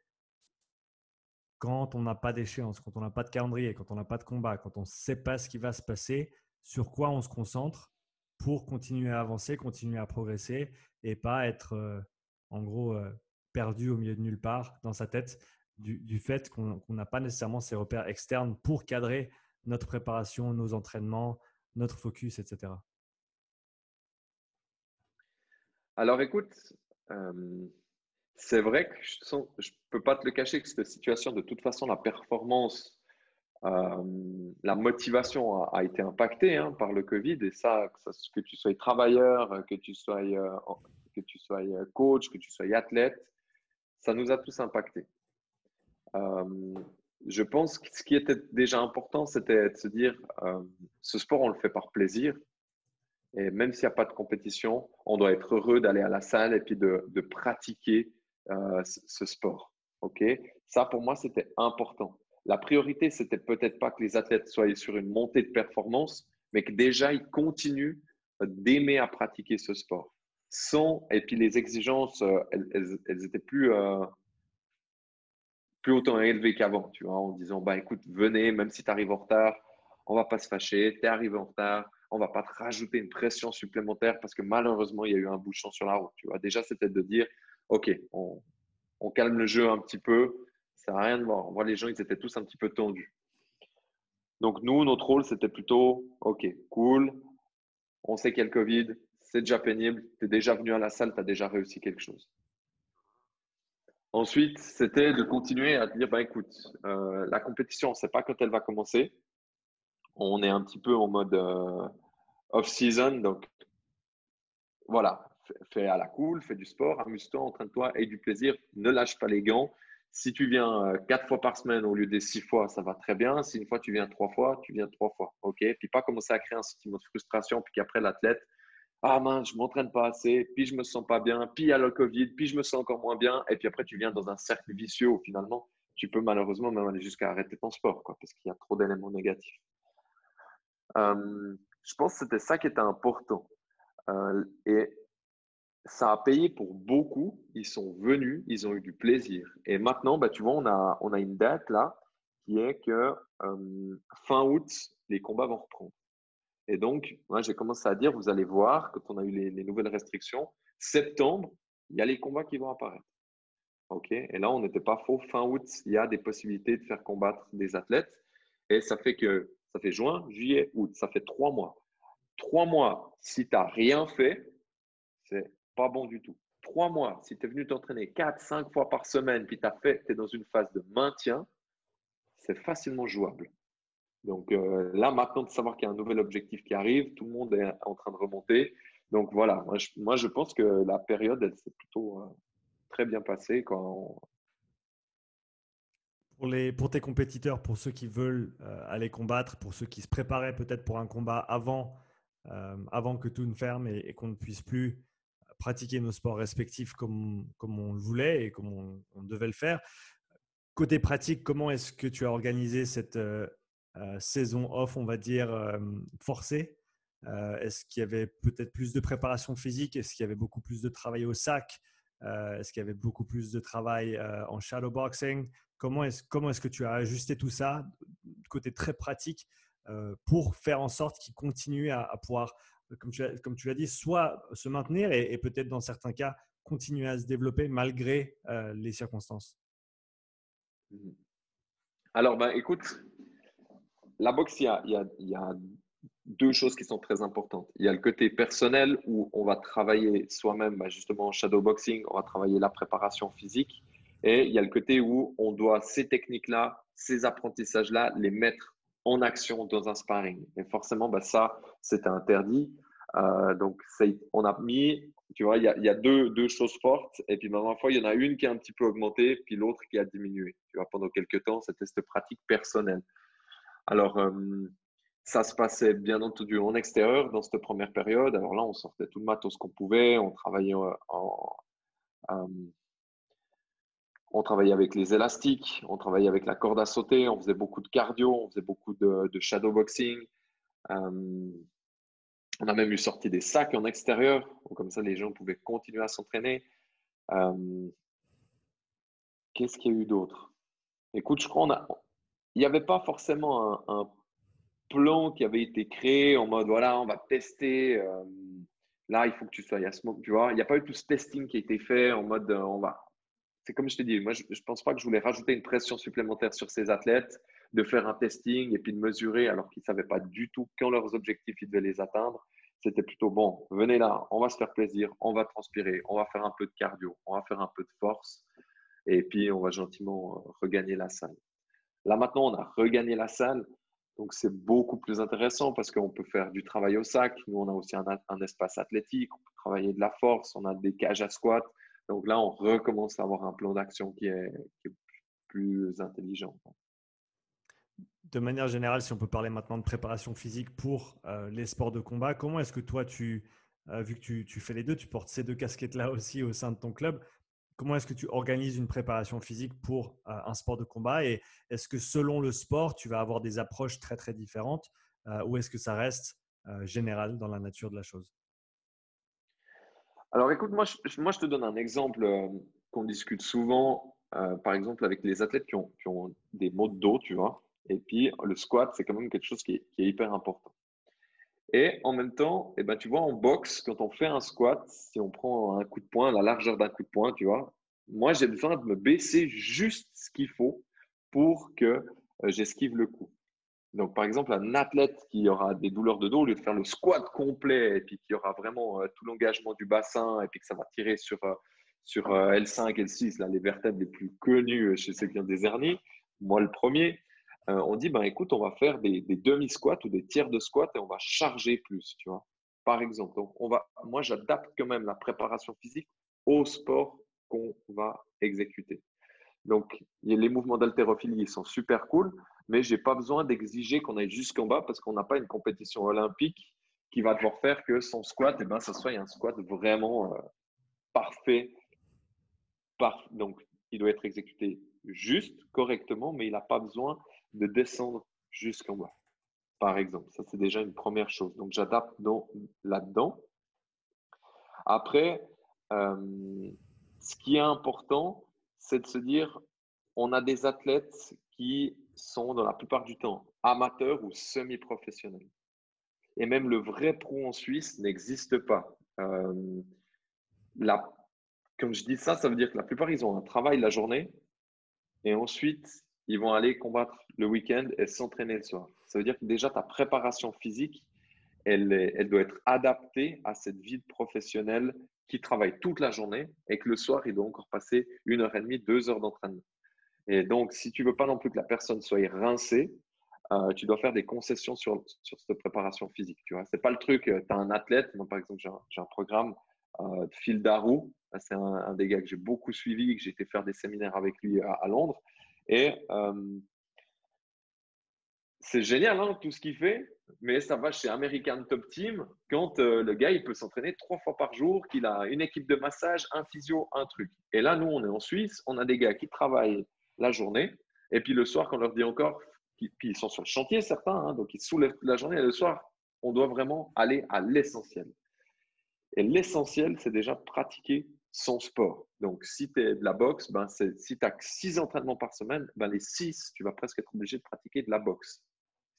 quand on n'a pas d'échéance, quand on n'a pas de calendrier, quand on n'a pas de combat, quand on ne sait pas ce qui va se passer, sur quoi on se concentre pour continuer à avancer, continuer à progresser et pas être euh, en gros euh, perdu au milieu de nulle part dans sa tête du, fait qu'on n'a pas nécessairement ces repères externes pour cadrer notre préparation, nos entraînements, notre focus, etc. Alors écoute, euh, c'est vrai que je ne peux pas te le cacher que cette situation, de toute façon, la performance, euh, la motivation a, été impactée hein, par le Covid et ça, que, tu sois travailleur, que tu sois, euh, que tu sois coach, que tu sois athlète, ça nous a tous impactés. Euh, je pense que ce qui était déjà important, c'était de se dire, euh, ce sport, on le fait par plaisir. Et même s'il n'y a pas de compétition, on doit être heureux d'aller à la salle et puis de, pratiquer euh, ce sport. Ça, pour moi, c'était important. La priorité, c'était peut-être pas que les athlètes soient sur une montée de performance, mais que déjà, ils continuent d'aimer à pratiquer ce sport. Sans, et puis les exigences, euh, elles, elles, étaient plus, plus autant élevé qu'avant, tu vois, en disant, bah écoute, venez, même si tu arrives en retard, on va pas se fâcher, tu es arrivé en retard, on va pas te rajouter une pression supplémentaire parce que malheureusement, il y a eu un bouchon sur la route, tu vois. Déjà, c'était de dire, OK, on, calme le jeu un petit peu, ça n'a rien de voir. On voit les gens, ils étaient tous un petit peu tendus. Donc, nous, notre rôle, c'était plutôt, OK, cool, on sait qu'il y a le Covid, c'est déjà pénible, tu es déjà venu à la salle, tu as déjà réussi quelque chose. Ensuite, c'était de continuer à dire, bah, écoute, euh, la compétition, on ne sait pas quand elle va commencer. On est un petit peu en mode euh, off-season. Donc, voilà, fais à la cool, fais du sport, amuse-toi, entraîne-toi, et du plaisir. Ne lâche pas les gants. Si tu viens euh, quatre fois par semaine au lieu des six fois, ça va très bien. Si une fois tu viens trois fois, tu viens trois fois. OK? Puis pas commencer à créer un sentiment de frustration, puis qu'après l'athlète, ah mince, je m'entraîne pas assez, puis je me sens pas bien, puis il y a le Covid, puis je me sens encore moins bien, et puis après tu viens dans un cercle vicieux où finalement tu peux malheureusement même aller jusqu'à arrêter ton sport, parce qu'il y a trop d'éléments négatifs. Euh, je pense que c'était ça qui était important. Euh, et ça a payé pour beaucoup. Ils sont venus, ils ont eu du plaisir. Et maintenant, bah, tu vois, on a, on a une date là qui est que euh, fin août, les combats vont reprendre. Et donc, moi, j'ai commencé à dire, vous allez voir, quand on a eu les, nouvelles restrictions, septembre, il y a les combats qui vont apparaître. OK? Et là, on n'était pas faux. Fin août, il y a des possibilités de faire combattre des athlètes. Et ça fait que ça fait juin, juillet, août. Ça fait trois mois. Trois mois, si tu n'as rien fait, c'est pas bon du tout. Trois mois, si tu es venu t'entraîner quatre, cinq fois par semaine, puis tu es dans une phase de maintien, c'est facilement jouable. Donc euh, là, maintenant de savoir qu'il y a un nouvel objectif qui arrive, tout le monde est en train de remonter. Donc voilà, moi je, pense que la période, elle s'est plutôt euh, très bien passée. Pour, les, pour tes compétiteurs, pour ceux qui veulent euh, aller combattre, pour ceux qui se préparaient peut-être pour un combat avant, avant que tout ne ferme et, qu'on ne puisse plus pratiquer nos sports respectifs comme, comme on le voulait et comme on, on devait le faire. Côté pratique, comment est-ce que tu as organisé cette saison off, on va dire, euh, forcée. Euh, Est-ce qu'il y avait peut-être plus de préparation physique? Est-ce qu'il y avait beaucoup plus de travail au sac? Est-ce qu'il y avait beaucoup plus de travail en shadowboxing Comment est-ce est que tu as ajusté tout ça, côté très pratique, pour faire en sorte qu'il continue à, pouvoir, comme tu, l'as dit, soit se maintenir et, peut-être dans certains cas continuer à se développer malgré les circonstances? Mmh Alors, ben, écoute, la boxe, il y, a, deux choses qui sont très importantes. Il y a le côté personnel où on va travailler soi-même, bah, justement en shadowboxing, on va travailler la préparation physique. Et il y a le côté où on doit ces techniques-là, ces apprentissages-là, les mettre en action dans un sparring. Et forcément, bah, ça, c'était interdit. Euh, donc, on a mis, tu vois, il y a, deux, choses fortes. Et puis, maintenant, il y en a une qui a un petit peu augmenté, puis l'autre qui a diminué. Tu vois, pendant quelques temps, c'était cette pratique personnelle. Alors, ça se passait bien entendu en extérieur dans cette première période. Alors là, on sortait tout le matos qu'on pouvait, on travaillait on travaillait avec les élastiques, on travaillait avec la corde à sauter, on faisait beaucoup de cardio, on faisait beaucoup de, de shadowboxing. on a même eu sorti des sacs en extérieur, comme ça les gens pouvaient continuer à s'entraîner. Qu'est-ce qu'il y a eu d'autre? Écoute, je crois qu'on a, il n'y avait pas forcément un, plan qui avait été créé en mode voilà, on va tester. Euh, là, il faut que tu sois à smoke, tu vois. Il n'y a pas eu tout ce testing qui a été fait en mode euh, on va. C'est comme je te dis, moi, je ne pense pas que je voulais rajouter une pression supplémentaire sur ces athlètes, de faire un testing et puis de mesurer alors qu'ils ne savaient pas du tout quand leurs objectifs ils devaient les atteindre. C'était plutôt bon, venez là, on va se faire plaisir, on va transpirer, on va faire un peu de cardio, on va faire un peu de force et puis on va gentiment euh, regagner la salle. Là maintenant, on a regagné la salle. Donc, c'est beaucoup plus intéressant parce qu'on peut faire du travail au sac. Nous, on a aussi un, espace athlétique. On peut travailler de la force. On a des cages à squat. Donc là, on recommence à avoir un plan d'action qui est, plus intelligent. de manière générale, si on peut parler maintenant de préparation physique pour les sports de combat, comment est-ce que toi, tu, vu que tu, fais les deux, tu portes ces deux casquettes-là aussi au sein de ton club, comment est-ce que tu organises une préparation physique pour un sport de combat Et est-ce que selon le sport, tu vas avoir des approches très, très différentes ou est-ce que ça reste général dans la nature de la chose? Alors écoute, moi je, moi, te donne un exemple qu'on discute souvent, par exemple avec les athlètes qui ont, des maux de dos, tu vois? Et puis le squat, c'est quand même quelque chose qui est hyper important. Et en même temps, eh ben, tu vois, en boxe, quand on fait un squat, si on prend un coup de poing, la largeur d'un coup de poing, tu vois, moi, j'ai besoin de me baisser juste ce qu'il faut pour que euh, j'esquive le coup. Donc, par exemple, un athlète qui aura des douleurs de dos, au lieu de faire le squat complet et puis qui aura vraiment euh, tout l'engagement du bassin et puis que ça va tirer sur, euh, sur L5, L6, là, les vertèbres les plus connues chez qui ont des hernies, moi le premier, euh, on dit, ben, écoute, on va faire des, demi-squats ou des tiers de squat et on va charger plus, tu vois. Par exemple, on va, moi, j'adapte quand même la préparation physique au sport qu'on va exécuter. Donc, les mouvements d'haltérophilie sont super cool, mais je n'ai pas besoin d'exiger qu'on aille jusqu'en bas parce qu'on n'a pas une compétition olympique qui va devoir faire que son squat, et eh ben, ça soit un squat vraiment euh, parfait. Donc, il doit être exécuté juste, correctement, mais il n'a pas besoin de descendre jusqu'en bas, par exemple. Ça, c'est déjà une première chose. Donc, j'adapte là-dedans. Après, euh, ce qui est important, c'est de se dire, on a des athlètes qui sont dans la plupart du temps amateurs ou semi-professionnels. Et même le vrai pro en Suisse n'existe pas. Euh, comme je dis ça, ça veut dire que la plupart, ils ont un travail la journée et ensuite, ils vont aller combattre le week-end et s'entraîner le soir. Ça veut dire que déjà ta préparation physique, elle, doit être adaptée à cette vie professionnelle qui travaille toute la journée et que le soir, il doit encore passer une heure et demie, deux heures d'entraînement. Et donc, si tu veux pas non plus que la personne soit rincée, euh, tu dois faire des concessions sur, sur cette préparation physique. Tu vois, c'est pas le truc. Euh, tu as un athlète, moi par exemple, j'ai un, programme euh, de Phil Darou. C'est un, des gars que j'ai beaucoup suivi, que j'ai été faire des séminaires avec lui à Londres. Et euh, c'est génial hein, tout ce qu'il fait, mais ça va chez American Top Team quand euh, le gars il peut s'entraîner trois fois par jour, qu'il a une équipe de massage, un physio, un truc. Et là, nous, on est en Suisse, on a des gars qui travaillent la journée, et puis le soir, quand on leur dit encore, puis ils sont sur le chantier certains, hein, donc ils soulèvent toute la journée, et le soir, on doit vraiment aller à l'essentiel. Et l'essentiel, c'est déjà pratiquer son sport. Donc, si tu es de la boxe, ben si tu as six entraînements par semaine, ben les six, tu vas presque être obligé de pratiquer de la boxe.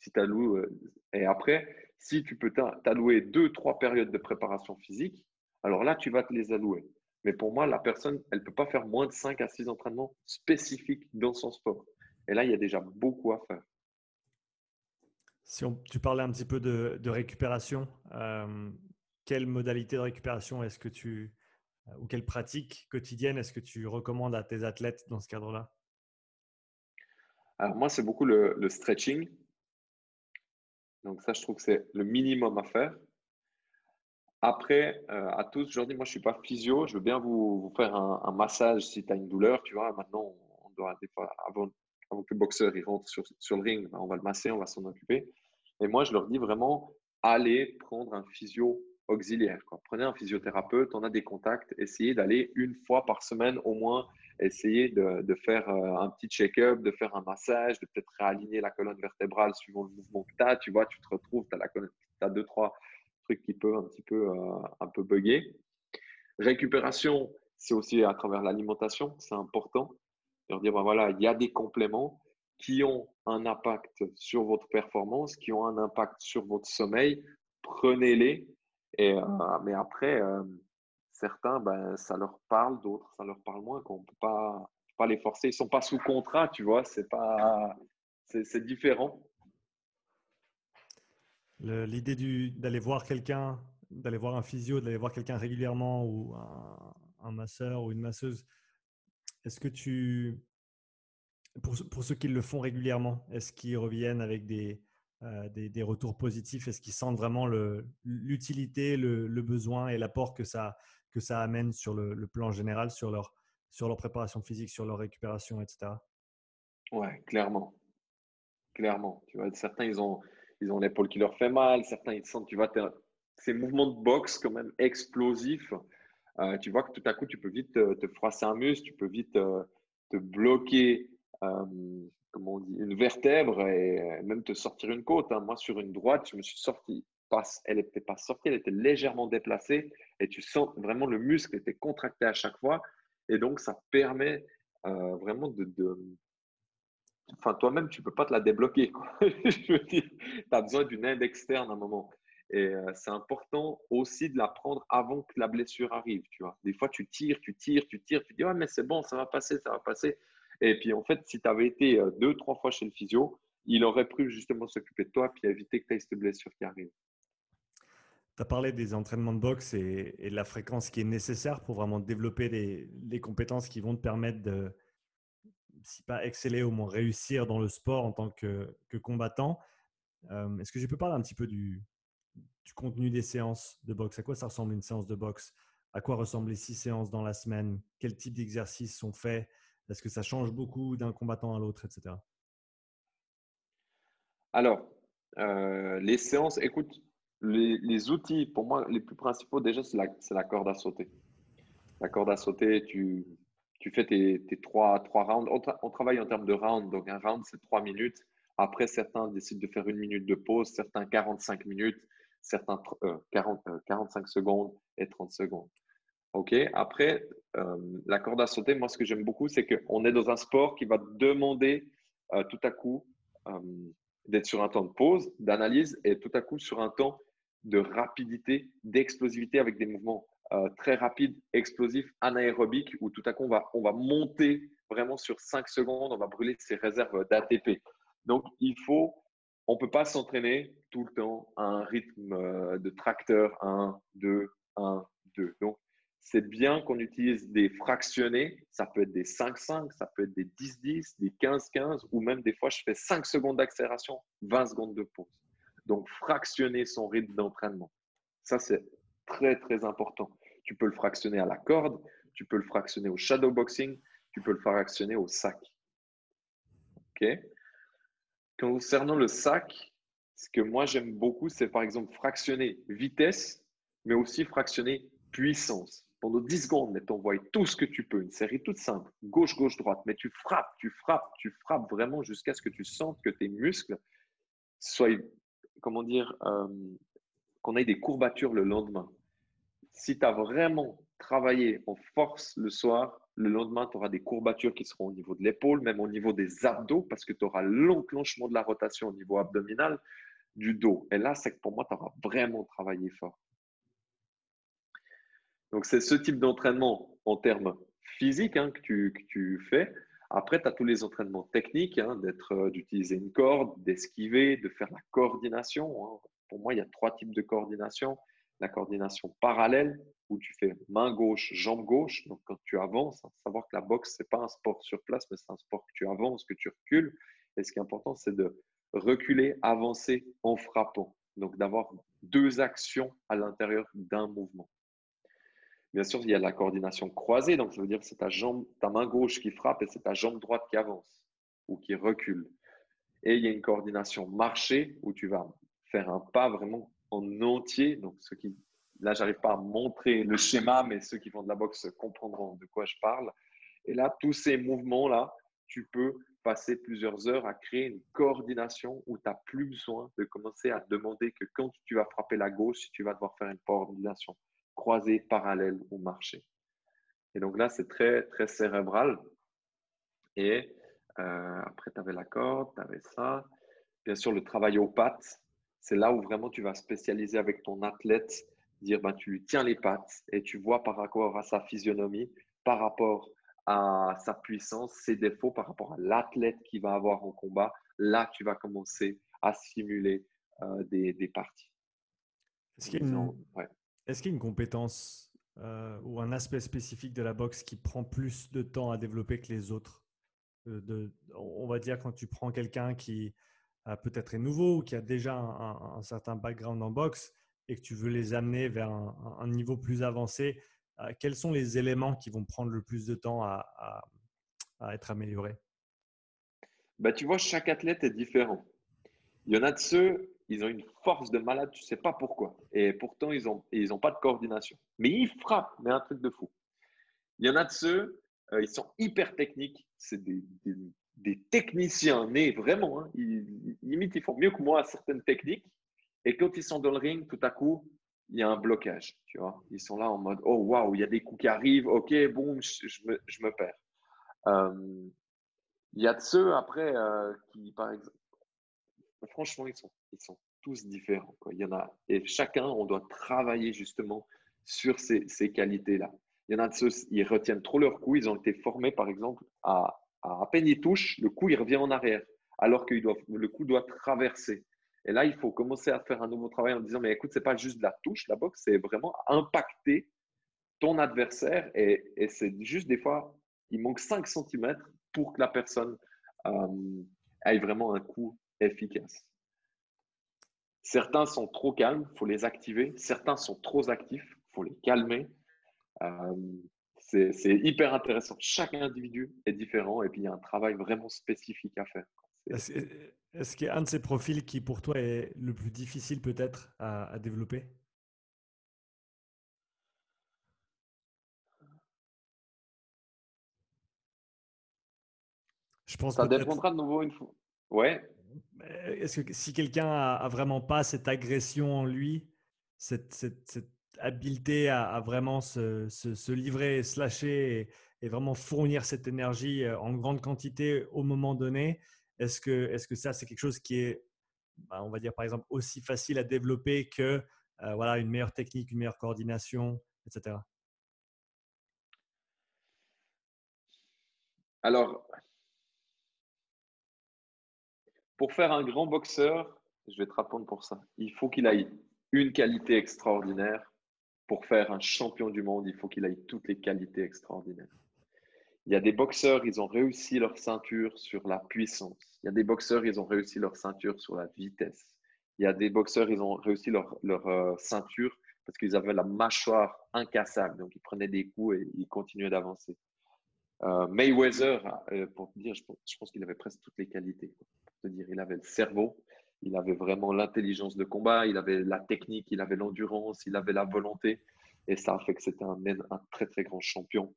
Si euh, et après, si tu peux t'allouer deux, trois périodes de préparation physique, alors là, tu vas te les allouer. Mais pour moi, la personne, elle ne peut pas faire moins de cinq à six entraînements spécifiques dans son sport. Et là, il y a déjà beaucoup à faire. Si on, tu parlais un petit peu de, récupération, euh, quelle modalité de récupération est-ce que tu, ou quelle pratique quotidienne est-ce que tu recommandes à tes athlètes dans ce cadre-là? Alors moi, c'est beaucoup le, stretching. Donc ça, je trouve que c'est le minimum à faire. Après, euh, à tous, je leur dis, moi, je ne suis pas physio. Je veux bien vous, faire un, massage si tu as une douleur. Tu vois, maintenant, on doit, avant, que le boxeur il rentre sur, sur le ring, ben, on va le masser, on va s'en occuper. Et moi, je leur dis vraiment, allez prendre un physio auxiliaire. Prenez un physiothérapeute, on a des contacts, essayez d'aller une fois par semaine au moins, essayer de, faire euh, un petit check-up, de faire un massage, de peut-être réaligner la colonne vertébrale suivant le mouvement que tu as. Tu vois, tu te retrouves, tu as, deux, trois trucs qui peuvent un petit peu, euh, peu bugger. Récupération, c'est aussi à travers l'alimentation, c'est important. Leur dire, ben voilà, il y a des compléments qui ont un impact sur votre performance, qui ont un impact sur votre sommeil. Prenez-les euh, mais après, euh, certains, ben, ça leur parle, d'autres, ça leur parle moins, qu'on ne peut pas, pas les forcer. Ils ne sont pas sous contrat, tu vois, c'est pas, c'est différent. L'idée d'aller voir quelqu'un, d'aller voir un physio, d'aller voir quelqu'un régulièrement ou un, un, masseur ou une masseuse, est-ce que tu, pour, pour, ceux qui le font régulièrement, est-ce qu'ils reviennent avec des, euh, des, retours positifs Est-ce qu'ils sentent vraiment l'utilité, le, besoin et l'apport que ça, que ça amène sur le, plan général, sur leur, sur leur préparation physique, sur leur récupération, etc. Ouais, clairement. clairement. Tu vois, certains, ils ont ils ont l'épaule qui leur fait mal, certains, ils sentent, tu vois, ces mouvements de boxe quand même explosifs, euh, tu vois que tout à coup, tu peux vite te, froisser un muscle, tu peux vite euh, te bloquer, euh, comment on dit, une vertèbre et même te sortir une côte. Hein. Moi, sur une droite, je me suis sorti, elle n'était pas sortie, elle était légèrement déplacée et tu sens vraiment le muscle était contracté à chaque fois. Et donc, ça permet euh, vraiment de, Enfin, toi-même, tu ne peux pas te la débloquer. je veux dire, tu as besoin d'une aide externe à un moment. Et euh, c'est important aussi de la prendre avant que la blessure arrive. Tu vois. Des fois, tu tires, tu tires, tu tires, tu dis ouais, mais c'est bon, ça va passer, ça va passer. Et puis, en fait, si tu avais été euh, deux, trois fois chez le physio, il aurait pu justement s'occuper de toi et éviter que tu aies cette blessure qui arrive. Tu as parlé des entraînements de boxe et, de la fréquence qui est nécessaire pour vraiment développer les, compétences qui vont te permettre de, si pas exceller, au moins réussir dans le sport en tant que, combattant. Euh, est-ce que je peux parler un petit peu du, du, contenu des séances de boxe? À quoi ça ressemble une séance de boxe? À quoi ressemblent les six séances dans la semaine? Quel type d'exercices sont faits? Est-ce que ça change beaucoup d'un combattant à l'autre, etc. Alors, euh, les séances, écoute, les, outils, pour moi, les plus principaux, déjà, c'est la, corde à sauter. La corde à sauter, tu, fais tes, trois, trois rounds. On, travaille en termes de rounds. Donc, un round, c'est trois minutes. Après, certains décident de faire une minute de pause, certains 45 minutes, certains 40, euh, 45 euh, secondes et 30 secondes. OK Après, euh, la corde à sauter, moi, ce que j'aime beaucoup, c'est qu'on est dans un sport qui va demander tout à coup d'être sur un temps de pause, d'analyse et tout à coup sur un temps de rapidité, d'explosivité avec des mouvements euh, très rapides, explosifs, anaérobiques, où tout à coup on va, on va monter vraiment sur 5 secondes, on va brûler ses réserves d'ATP. Donc il faut, on ne peut pas s'entraîner tout le temps à un rythme euh, de tracteur 1, 2, 1, 2. Donc c'est bien qu'on utilise des fractionnés. Ça peut être des 5-5, ça peut être des 10-10, des 15-15, ou même des fois, je fais 5 secondes d'accélération, 20 secondes de pause. Donc, fractionner son rythme d'entraînement. Ça, c'est très, très important. Tu peux le fractionner à la corde, tu peux le fractionner au shadowboxing, tu peux le fractionner au sac. Concernant le sac, ce que moi j'aime beaucoup, c'est par exemple fractionner vitesse, mais aussi fractionner puissance pendant 10 secondes, mais t'envoies tout ce que tu peux, une série toute simple, gauche, gauche, droite, mais tu frappes, tu frappes, tu frappes vraiment jusqu'à ce que tu sentes que tes muscles soient, comment dire, euh, qu'on ait des courbatures le lendemain. Si tu as vraiment travaillé en force le soir, le lendemain, tu auras des courbatures qui seront au niveau de l'épaule, même au niveau des abdos, parce que tu auras l'enclenchement de la rotation au niveau abdominal du dos. Et là, c'est que pour moi, tu auras vraiment travaillé fort. Donc, c'est ce type d'entraînement en termes physiques hein, que, tu, fais. Après, tu as tous les entraînements techniques, hein, euh, d'utiliser une corde, d'esquiver, de faire la coordination. Hein. Pour moi, il y a trois types de coordination. La coordination parallèle, où tu fais main gauche, jambe gauche. Donc, quand tu avances, savoir que la boxe, ce n'est pas un sport sur place, mais c'est un sport que tu avances, que tu recules. Et ce qui est important, c'est de reculer, avancer en frappant. Donc, d'avoir deux actions à l'intérieur d'un mouvement. Bien sûr, il y a la coordination croisée, donc ça veut dire que c'est ta jambe, ta main gauche qui frappe et c'est ta jambe droite qui avance ou qui recule. Et il y a une coordination marché où tu vas faire un pas vraiment en entier. Donc, ceux qui, là, j'arrive pas à montrer le schéma, mais ceux qui font de la boxe comprendront de quoi je parle. Et là, tous ces mouvements-là, tu peux passer plusieurs heures à créer une coordination où tu n'as plus besoin de commencer à demander que quand tu vas frapper la gauche, tu vas devoir faire une coordination croisés, parallèles ou marcher. Et donc là, c'est très, très cérébral. Et euh, après, tu avais la corde, tu avais ça. Bien sûr, le travail aux pattes, c'est là où vraiment tu vas spécialiser avec ton athlète, dire ben, tu lui tiens les pattes et tu vois par rapport à sa physionomie, par rapport à sa puissance, ses défauts, par rapport à l'athlète qui va avoir en combat. Là, tu vas commencer à simuler euh, des, des, parties. Est-ce qu'il y a ouais. Est-ce qu'il y a une compétence euh, ou un aspect spécifique de la boxe qui prend plus de temps à développer que les autres? Euh, On va dire quand tu prends quelqu'un qui peut-être est nouveau ou qui a déjà un, certain background en boxe et que tu veux les amener vers un, niveau plus avancé, euh, quels sont les éléments qui vont prendre le plus de temps à, être améliorés? Bah, Tu vois, chaque athlète est différent. Il y en a de ceux, ils ont une force de malade, tu sais pas pourquoi. Et pourtant, ils n'ont ils ont pas de coordination. Mais ils frappent, mais un truc de fou. Il y en a de ceux, euh, ils sont hyper techniques. C'est des, techniciens nés, vraiment. Hein. Ils, limite, ils font mieux que moi certaines techniques. Et quand ils sont dans le ring, tout à coup, il y a un blocage. Tu vois ils sont là en mode Oh, waouh, il y a des coups qui arrivent. Ok, boum, je, me, je me, perds. Euh, il y a de ceux après euh, qui, par exemple, franchement, ils sont, ils sont tous différents. Il y en a, et chacun, on doit travailler justement sur ces, qualités-là. Il y en a de ceux, ils retiennent trop leur coup. Ils ont été formés, par exemple, à à, peine ils touchent, le coup, il revient en arrière, alors que le coup doit traverser. Et là, il faut commencer à faire un nouveau travail en disant, mais écoute, c'est pas juste la touche, la boxe, c'est vraiment impacter ton adversaire. Et, c'est juste des fois, il manque 5 cm pour que la personne euh, ait vraiment un coup efficace. Certains sont trop calmes, il faut les activer. Certains sont trop actifs, il faut les calmer. Euh, c'est hyper intéressant. Chaque individu est différent et puis il y a un travail vraiment spécifique à faire. Est-ce qu'il y a un de ces profils qui pour toi est le plus difficile peut-être à, développer? Je pense Ça dépendra de nouveau une fois. Ouais. Est-ce que si quelqu'un a, vraiment pas cette agression en lui, cette, habileté à, vraiment se, livrer, se lâcher et, vraiment fournir cette énergie euh, en grande quantité au moment donné, est-ce que, est -ce que ça, c'est quelque chose qui est, bah, on va dire par exemple, aussi facile à développer que euh, voilà, une meilleure technique, une meilleure coordination, etc. Alors, pour faire un grand boxeur, je vais te répondre pour ça. Il faut qu'il ait une qualité extraordinaire pour faire un champion du monde, il faut qu'il ait toutes les qualités extraordinaires. Il y a des boxeurs, ils ont réussi leur ceinture sur la puissance. Il y a des boxeurs, ils ont réussi leur ceinture sur la vitesse. Il y a des boxeurs, ils ont réussi leur, leur euh, ceinture parce qu'ils avaient la mâchoire incassable. Donc, ils prenaient des coups et ils continuaient d'avancer. Euh, Mayweather, euh, pour te dire, je, pense qu'il avait presque toutes les qualités. Dire, il avait le cerveau, il avait vraiment l'intelligence de combat, il avait la technique, il avait l'endurance, il avait la volonté. Et ça a fait que c'était un, très, très grand champion.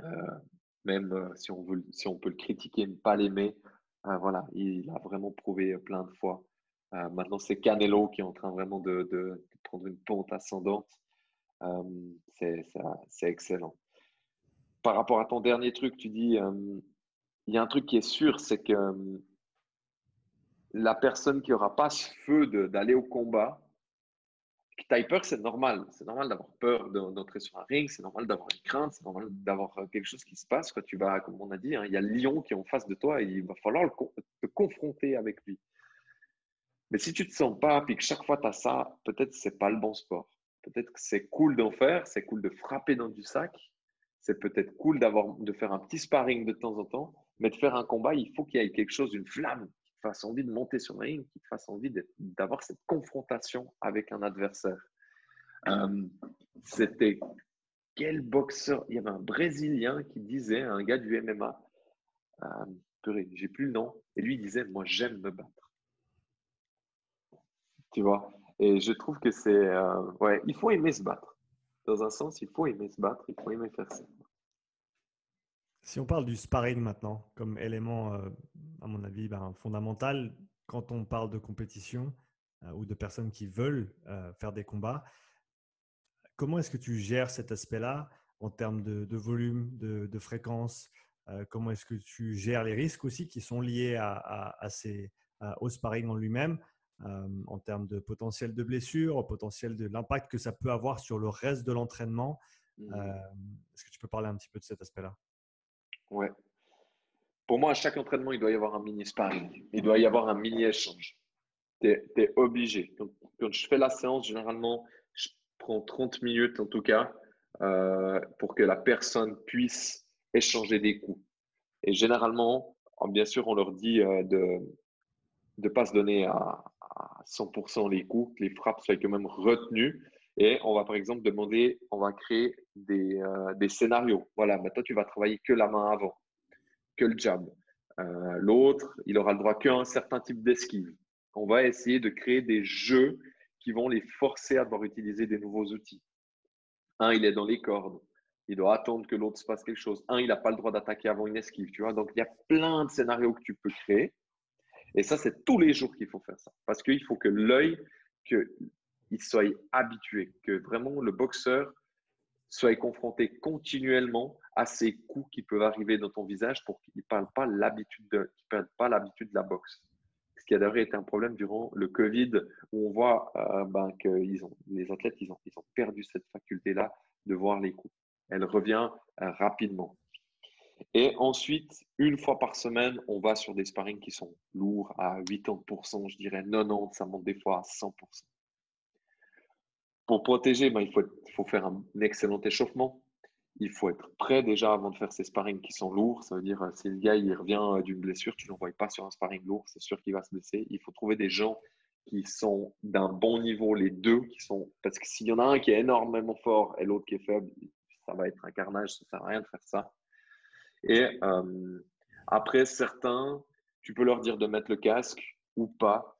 Euh, même euh, si, on veut, si on peut le critiquer, ne pas l'aimer, euh, voilà, il a vraiment prouvé plein de fois. maintenant, c'est Canelo qui est en train vraiment de, de, prendre une pente ascendante. c'est excellent. Par rapport à ton dernier truc, tu dis, il y a un truc qui est sûr, c'est que la personne qui n'aura pas ce feu d'aller au combat, qui tu peur, c'est normal. C'est normal d'avoir peur d'entrer sur un ring, c'est normal d'avoir une crainte, c'est normal d'avoir euh, quelque chose qui se passe. Quand tu vas, comme on a dit, hein, il y a le lion qui est en face de toi et il va falloir te confronter avec lui. Mais si tu ne te sens pas, puis que chaque fois tu as ça, peut-être que ce n'est pas le bon sport. Peut-être que c'est cool d'en faire, c'est cool de frapper dans du sac, c'est peut-être cool de faire un petit sparring de temps en temps, mais de faire un combat, il faut qu'il y ait quelque chose, une flamme fasse envie de monter sur le ring, qui te fasse envie d'avoir cette confrontation avec un adversaire. Euh, c'était quel boxeur? Il y avait un Brésilien qui disait, un gars du MMA, euh, j'ai plus le nom, et lui disait, moi j'aime me battre. Tu vois? Et je trouve que c'est, euh, ouais, il faut aimer se battre. Dans un sens, il faut aimer se battre, il faut aimer faire ça. Si on parle du sparring maintenant comme élément, euh, à mon avis, ben, fondamental quand on parle de compétition euh, ou de personnes qui veulent euh, faire des combats, comment est-ce que tu gères cet aspect-là en termes de, volume, de, fréquence Comment est-ce que tu gères les risques aussi qui sont liés à, ces, au sparring en lui-même en termes de potentiel de blessure, potentiel de l'impact que ça peut avoir sur le reste de l'entraînement mmh. Est-ce que tu peux parler un petit peu de cet aspect-là? Ouais. Pour moi, à chaque entraînement, il doit y avoir un mini sparring. Il doit y avoir un mini échange. Tu es, obligé. Quand, je fais la séance, généralement, je prends 30 minutes en tout cas euh, pour que la personne puisse échanger des coups. Et généralement, bien sûr, on leur dit euh, de ne pas se donner à, 100% les coups, que les frappes soient quand même retenues. Et on va par exemple demander, on va créer des, euh, des scénarios. Voilà, maintenant tu vas travailler que la main avant, que le jab. Euh, l'autre, il aura le droit qu'à un certain type d'esquive. On va essayer de créer des jeux qui vont les forcer à devoir utiliser des nouveaux outils. Un, il est dans les cordes. Il doit attendre que l'autre se passe quelque chose. Un, il n'a pas le droit d'attaquer avant une esquive. Tu vois Donc, il y a plein de scénarios que tu peux créer. Et ça, c'est tous les jours qu'il faut faire ça. Parce qu'il faut que l'œil, qu'il soit habitué, que vraiment le boxeur soit confronté continuellement à ces coups qui peuvent arriver dans ton visage pour qu'il ne perde pas l'habitude de, la boxe. Ce qui a d'ailleurs été un problème durant le Covid, où on voit euh, ben, que les athlètes, ils ont, ils ont perdu cette faculté-là de voir les coups. Elle revient euh, rapidement. Et ensuite, une fois par semaine, on va sur des sparring qui sont lourds à 80%, je dirais 90%, ça monte des fois à 100%. Pour protéger, ben, il faut, faire un excellent échauffement. Il faut être prêt déjà avant de faire ces sparring qui sont lourds. Ça veut dire, euh, si le gars il revient euh, d'une blessure, tu ne l'envoies pas sur un sparring lourd, c'est sûr qu'il va se blesser. Il faut trouver des gens qui sont d'un bon niveau, les deux, qui sont parce que s'il y en a un qui est énormément fort et l'autre qui est faible, ça va être un carnage, ça ne sert à rien de faire ça. Et euh, après, certains, tu peux leur dire de mettre le casque ou pas.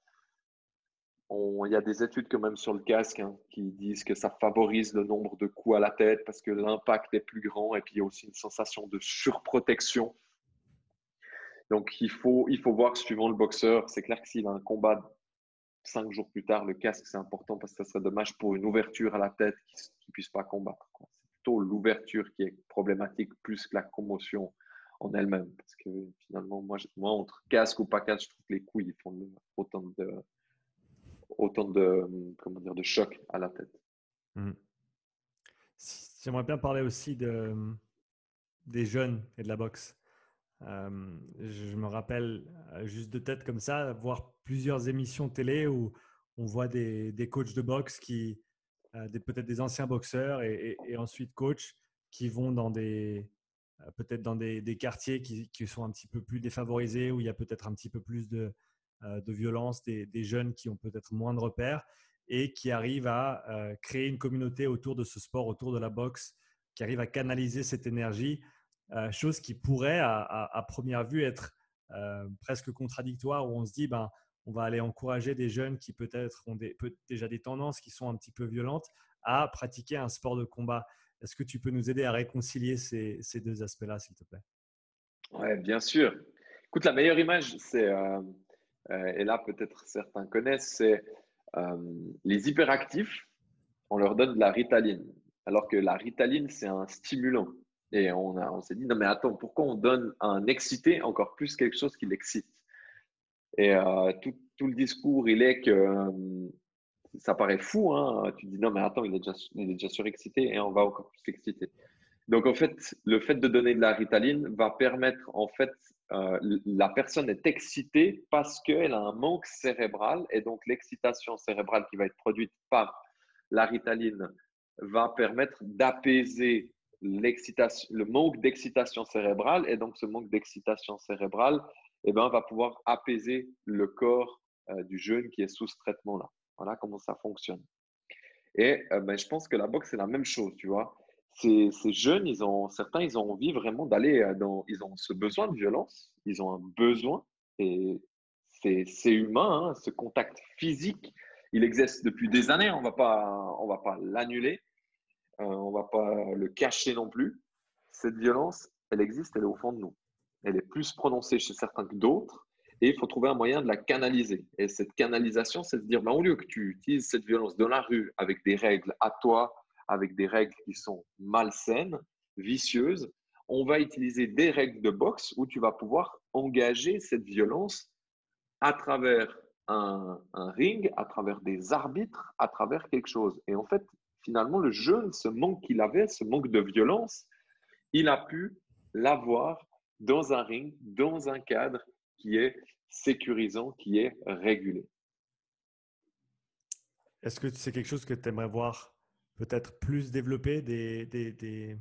Il y a des études quand même sur le casque hein, qui disent que ça favorise le nombre de coups à la tête parce que l'impact est plus grand et puis il y a aussi une sensation de surprotection. Donc il faut, il faut voir suivant le boxeur. C'est clair que s'il a un combat cinq jours plus tard, le casque c'est important parce que ça serait dommage pour une ouverture à la tête qu'il ne puisse pas combattre l'ouverture qui est problématique plus que la commotion en elle-même. Parce que finalement, moi, moi, entre casque ou pas casque, je trouve que les couilles ils font autant de, autant de, comment dire, de choc à la tête. Hmm. J'aimerais bien parler aussi de, des jeunes et de la boxe. Je me rappelle euh, juste de tête comme ça, voir plusieurs émissions télé où on voit des, des coachs de boxe qui, euh, peut-être des anciens boxeurs et, ensuite coach qui vont dans des euh, peut-être dans des, quartiers qui, sont un petit peu plus défavorisés où il y a peut-être un petit peu plus de, de violence, des, jeunes qui ont peut-être moins de repères et qui arrivent à créer une communauté autour de ce sport, autour de la boxe, qui arrivent à canaliser cette énergie, chose qui pourrait à, première vue être presque contradictoire où on se dit ben on va aller encourager des jeunes qui peut-être ont déjà des tendances qui sont un petit peu violentes à pratiquer un sport de combat. Est-ce que tu peux nous aider à réconcilier ces, deux aspects-là, s'il te plaît? Oui, bien sûr. Écoute, la meilleure image, c'est, euh, euh, et là peut-être certains connaissent, c'est euh, les hyperactifs, on leur donne de la ritaline, alors que la ritaline, c'est un stimulant. Et on, on s'est dit, non mais attends, pourquoi on donne à un excité encore plus quelque chose qui l'excite? Et euh, tout, le discours, il est que euh, ça paraît fou. Hein tu dis non, mais attends, il est déjà, il est déjà surexcité et on va encore plus l'exciter. Donc, en fait, le fait de donner de la ritaline va permettre, en fait, euh, la personne est excitée parce qu'elle a un manque cérébral et donc l'excitation cérébrale qui va être produite par la ritaline va permettre d'apaiser le manque d'excitation cérébrale et donc ce manque d'excitation cérébrale eh ben, va pouvoir apaiser le corps euh, du jeune qui est sous ce traitement-là. Voilà comment ça fonctionne. Et euh, ben, je pense que la boxe, c'est la même chose, tu vois. Ces, ces, jeunes, ils ont, certains, ils ont envie vraiment d'aller euh, dans, ils ont ce besoin de violence, ils ont un besoin, et c'est humain, hein, ce contact physique, il existe depuis des années, on ne va pas, pas l'annuler, on ne va pas le cacher non plus. Cette violence, elle existe, elle est au fond de nous elle est plus prononcée chez certains que d'autres, et il faut trouver un moyen de la canaliser. Et cette canalisation, c'est de dire, ben, au lieu que tu utilises cette violence dans la rue avec des règles à toi, avec des règles qui sont malsaines, vicieuses, on va utiliser des règles de boxe où tu vas pouvoir engager cette violence à travers un, un, ring, à travers des arbitres, à travers quelque chose. Et en fait, finalement, le jeune, ce manque qu'il avait, ce manque de violence, il a pu l'avoir dans un ring, dans un cadre qui est sécurisant, qui est régulé. Est-ce que c'est quelque chose que tu aimerais voir peut-être plus développé, des,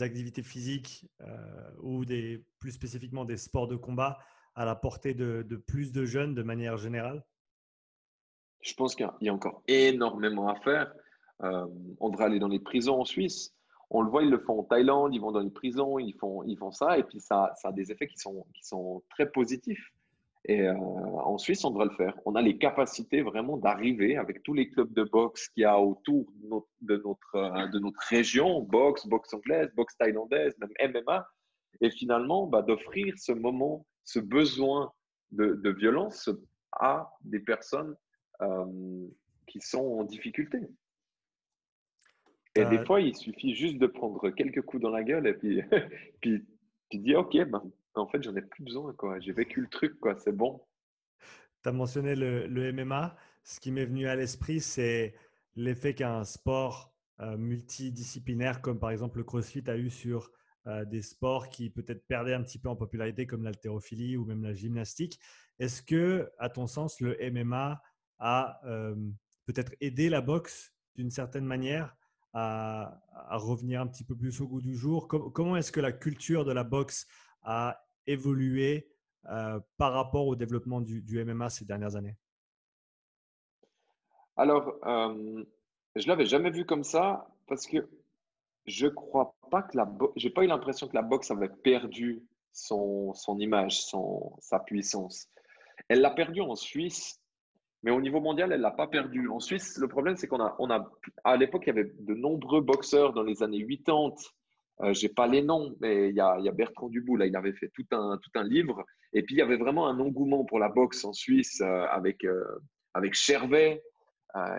activités physiques euh, ou des, plus spécifiquement des sports de combat à la portée de, plus de jeunes de manière générale? Je pense qu'il y a encore énormément à faire. Euh, on devrait aller dans les prisons en Suisse on le voit, ils le font en Thaïlande, ils vont dans les prisons, ils font, ils font ça, et puis ça, a des effets qui sont très positifs. Et euh, en Suisse, on devrait le faire. On a les capacités vraiment d'arriver avec tous les clubs de boxe qu'il y a autour de notre, euh, de notre, région, boxe, boxe anglaise, boxe thaïlandaise, même MMA, et finalement bah, d'offrir ce moment, ce besoin de, violence à des personnes euh, qui sont en difficulté. Et des fois, il suffit juste de prendre quelques coups dans la gueule et puis, puis tu dis, OK, ben, en fait, j'en ai plus besoin. quoi. J'ai vécu le truc, quoi. c'est bon. Tu as mentionné le, MMA. Ce qui m'est venu à l'esprit, c'est l'effet qu'un sport euh, multidisciplinaire, comme par exemple le CrossFit, a eu sur euh, des sports qui peut-être perdaient un petit peu en popularité, comme l'haltérophilie ou même la gymnastique. Est-ce que, à ton sens, le MMA a euh, peut-être aidé la boxe d'une certaine manière à, revenir un petit peu plus au goût du jour? Comment est-ce que la culture de la boxe a évolué euh, par rapport au développement du, MMA ces dernières années? Alors, euh, je ne l'avais jamais vu comme ça parce que je crois pas que la j'ai pas eu l'impression que la boxe avait perdu son, son image, son, sa puissance. Elle l'a perdu en Suisse, mais au niveau mondial, elle l'a pas perdu. En Suisse, le problème, c'est qu'on a, on a, à l'époque, il y avait de nombreux boxeurs dans les années 80 euh, j'ai pas les noms, mais il y a, Bertrand Dubout, là, il avait fait tout un, tout un livre. Et puis, il y avait vraiment un engouement pour la boxe en Suisse euh, avec, euh, avec Chervet.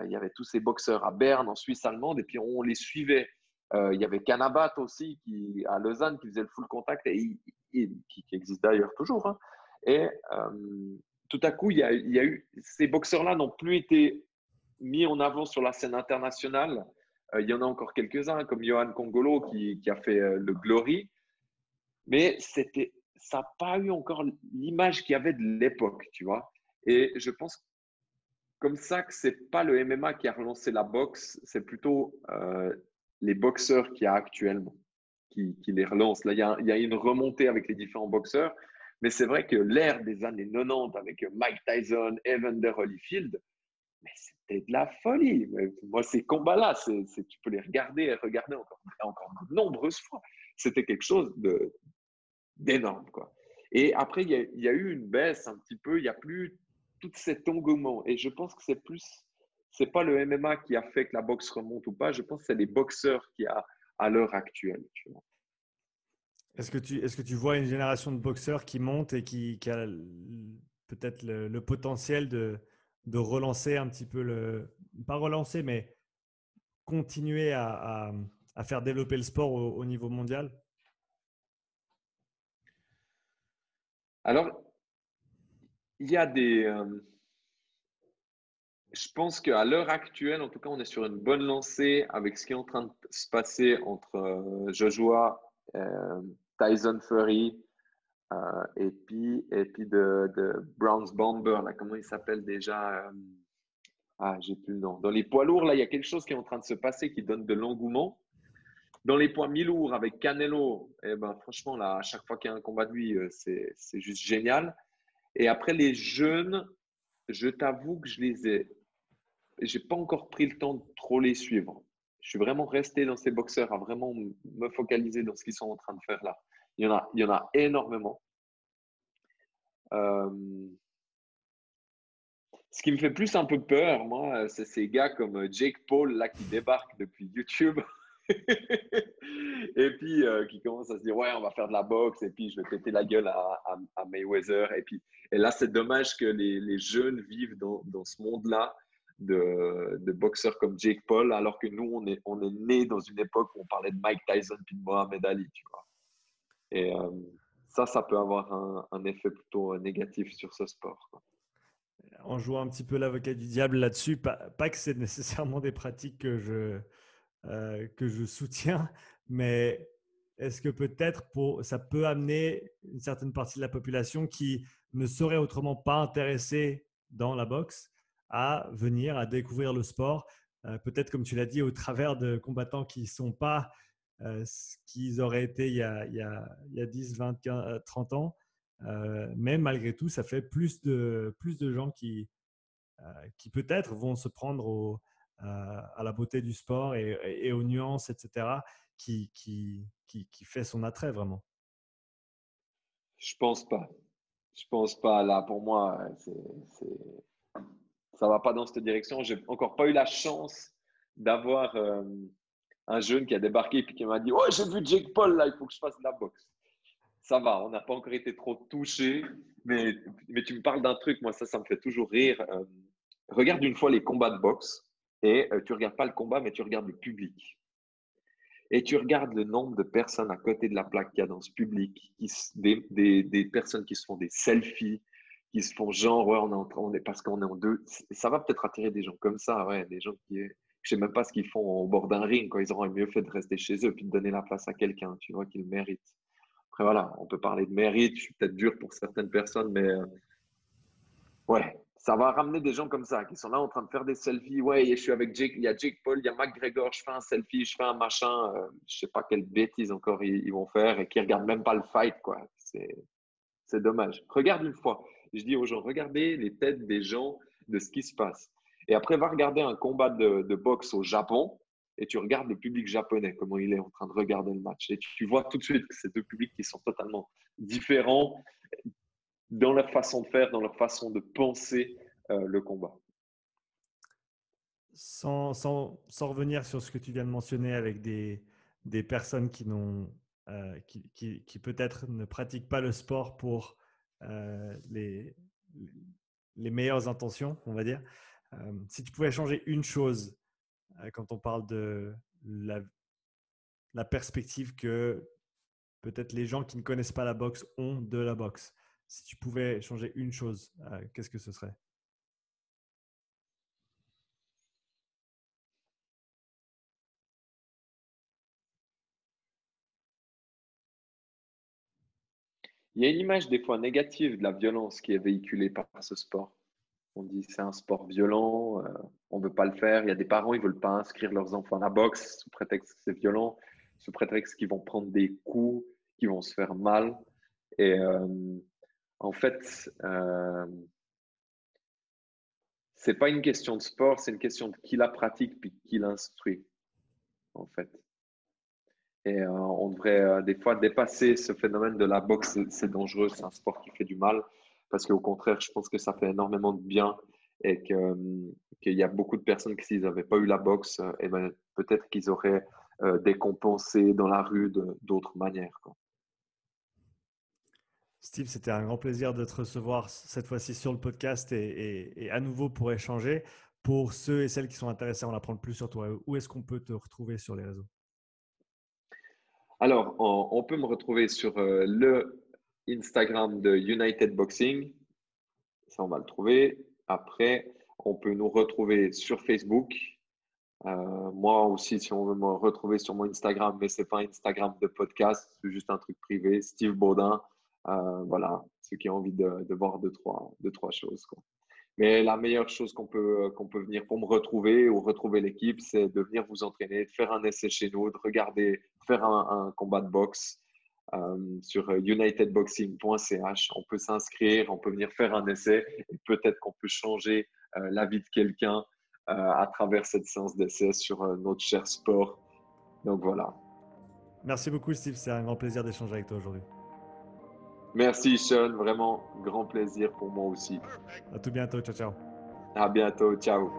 il y avait tous ces boxeurs à Berne, en Suisse allemande, et puis on les suivait. il y avait Canabat aussi, qui, à Lausanne, qui faisait le full contact, et qui, existe d'ailleurs toujours. Hein. Et tout à coup, il y a, eu, ces boxeurs-là n'ont plus été mis en avant sur la scène internationale euh, il y en a encore quelques-uns, comme Johan Congolo qui, a fait euh, le Glory. Mais ça n'a pas eu encore l'image qu'il y avait de l'époque, tu vois. Et je pense comme ça que c'est pas le MMA qui a relancé la boxe, c'est plutôt euh, les boxeurs qui a actuellement qui, les relancent. Là, il y, a, y, une remontée avec les différents boxeurs, mais c'est vrai que l'ère des années 90 avec Mike Tyson, Evander Holyfield, mais de la folie. Moi, ces combats-là, tu peux les regarder et regarder encore, encore de nombreuses fois. C'était quelque chose d'énorme. Quoi. Et après, il y, a, eu une baisse un petit peu. Il n'y a plus tout cet engouement. Et je pense que c'est plus, c'est pas le MMA qui a fait que la boxe remonte ou pas. Je pense que c'est les boxeurs qui a à l'heure actuelle. Est-ce que, tu, est-ce que tu vois une génération de boxeurs qui monte et qui, a peut-être le potentiel de, de relancer un petit peu le. Pas relancer, mais continuer à, faire développer le sport au, niveau mondial? Alors, il y a des. Euh, je pense qu'à l'heure actuelle, en tout cas, on est sur une bonne lancée avec ce qui est en train de se passer entre euh, Joshua, euh, Tyson Fury, euh, et puis, et puis de, de Browns Bomber, là, comment il s'appelle déjà euh, Ah, j'ai plus le nom. Dans les poids lourds, là, il y a quelque chose qui est en train de se passer qui donne de l'engouement. Dans les poids mi-lourds avec Canelo, eh ben, franchement, là, à chaque fois qu'il y a un combat de lui, euh, c'est, juste génial. Et après, les jeunes, je t'avoue que je les ai. J'ai pas encore pris le temps de trop les suivre. Je suis vraiment resté dans ces boxeurs à vraiment me focaliser dans ce qu'ils sont en train de faire là. Il y en a, il y en a énormément. Euh, ce qui me fait plus un peu peur, moi, c'est ces gars comme Jake Paul là qui débarquent depuis YouTube. et puis euh, qui commencent à se dire ouais on va faire de la boxe et puis je vais péter la gueule à, à, Mayweather et puis et là c'est dommage que les, les, jeunes vivent dans, dans ce monde là de, de, boxeurs comme Jake Paul alors que nous on est on est né dans une époque où on parlait de Mike Tyson puis de Mohamed Ali tu vois et euh, ça, ça peut avoir un, effet plutôt euh, négatif sur ce sport. En jouant un petit peu l'avocat du diable là-dessus, pas, que c'est nécessairement des pratiques que je, euh, que je soutiens, mais est-ce que peut-être ça peut amener une certaine partie de la population qui ne serait autrement pas intéressée dans la boxe à venir, à découvrir le sport, peut-être comme tu l'as dit, au travers de combattants qui ne sont pas ce qu'ils auraient été il y a, il y a, il y a 10, 20, 30 ans. Euh, mais malgré tout, ça fait plus de, gens qui, euh, qui peut-être vont se prendre à la beauté du sport et, aux nuances, etc., qui, qui, fait son attrait vraiment Je pense pas. Je pense pas. Là, pour moi, c'est, ça va pas dans cette direction. J'ai encore pas eu la chance d'avoir euh, un jeune qui a débarqué et qui m'a dit Oh, j'ai vu Jake Paul, là, il faut que je fasse de la boxe. Ça va, on n'a pas encore été trop touché, mais, mais tu me parles d'un truc, moi, ça, ça me fait toujours rire. Euh, regarde une fois les combats de boxe et tu euh, tu regardes pas le combat, mais tu regardes le public. Et tu regardes le nombre de personnes à côté de la plaque qu'il y a dans ce public, qui, des, des, des, personnes qui se font des selfies, qui se font genre, ouais, on est, on est parce qu'on est en deux. Ça va peut-être attirer des gens comme ça, ouais, des gens qui, je sais même pas ce qu'ils font au bord d'un ring, quand ils auraient mieux fait de rester chez eux puis de donner la place à quelqu'un, tu vois, qu'ils méritent. Après, voilà, on peut parler de mérite, je suis peut-être dur pour certaines personnes, mais euh, ouais, ça va ramener des gens comme ça, qui sont là en train de faire des selfies. Ouais, je suis avec Jake, il y a Jake Paul, il y a McGregor, je fais un selfie, je fais un machin, euh, je sais pas quelle bêtise encore ils, vont faire et qui regardent même pas le fight, quoi. C'est dommage. Regarde une fois. Je dis aux gens, regardez les têtes des gens de ce qui se passe. Et après, va regarder un combat de, boxe au Japon et tu regardes le public japonais, comment il est en train de regarder le match. Et tu vois tout de suite que c'est deux publics qui sont totalement différents dans leur façon de faire, dans leur façon de penser euh, le combat. Sans, sans, sans, revenir sur ce que tu viens de mentionner avec des, des personnes qui, euh, qui, qui peut-être ne pratiquent pas le sport pour euh, les, les meilleures intentions, on va dire. Si tu pouvais changer une chose quand on parle de la, la perspective que peut-être les gens qui ne connaissent pas la boxe ont de la boxe, si tu pouvais changer une chose, euh, qu'est-ce que ce serait? Il y a une image des fois négative de la violence qui est véhiculée par ce sport. On dit c'est un sport violent, euh, on ne veut pas le faire. Il y a des parents, ils ne veulent pas inscrire leurs enfants à la boxe sous prétexte que c'est violent, sous prétexte qu'ils vont prendre des coups, qu'ils vont se faire mal. Et euh, en fait, euh, c'est pas une question de sport, c'est une question de qui la pratique puis qui l'instruit, en fait. Et euh, on devrait des fois dépasser ce phénomène de la boxe, c'est dangereux, c'est un sport qui fait du mal, parce qu'au contraire, je pense que ça fait énormément de bien et euh, qu'il y a beaucoup de personnes qui, s'ils n'avaient pas eu la boxe, et eh ben, peut-être qu'ils auraient décompensé dans la rue d'autres manières. Quoi. Steve, c'était un grand plaisir de te recevoir cette fois-ci sur le podcast et, à nouveau pour échanger. Pour ceux et celles qui sont intéressés à en apprendre plus sur toi, où est-ce qu'on peut te retrouver sur les réseaux? Alors, on, peut me retrouver sur euh, le Instagram de United Boxing. Ça, on va le trouver. Après, on peut nous retrouver sur Facebook. Euh, moi aussi, si on veut me retrouver sur mon Instagram, mais ce n'est pas Instagram de podcast, c'est juste un truc privé, Steve Baudin. Euh, voilà, ceux qui ont envie de, voir deux trois, deux, trois choses. Mais la meilleure chose qu'on peut, peut venir pour me retrouver ou retrouver l'équipe, c'est de venir vous entraîner, de faire un essai chez nous, de regarder, faire un, combat de boxe euh, sur unitedboxing.ch. On peut s'inscrire, on peut venir faire un essai et peut-être qu'on peut changer euh, la vie de quelqu'un à travers cette séance d'essai sur notre cher sport. Donc voilà. Merci beaucoup Steve, c'est un grand plaisir d'échanger avec toi aujourd'hui. Merci Sean, vraiment grand plaisir pour moi aussi. À tout bientôt, ciao ciao. À bientôt, ciao.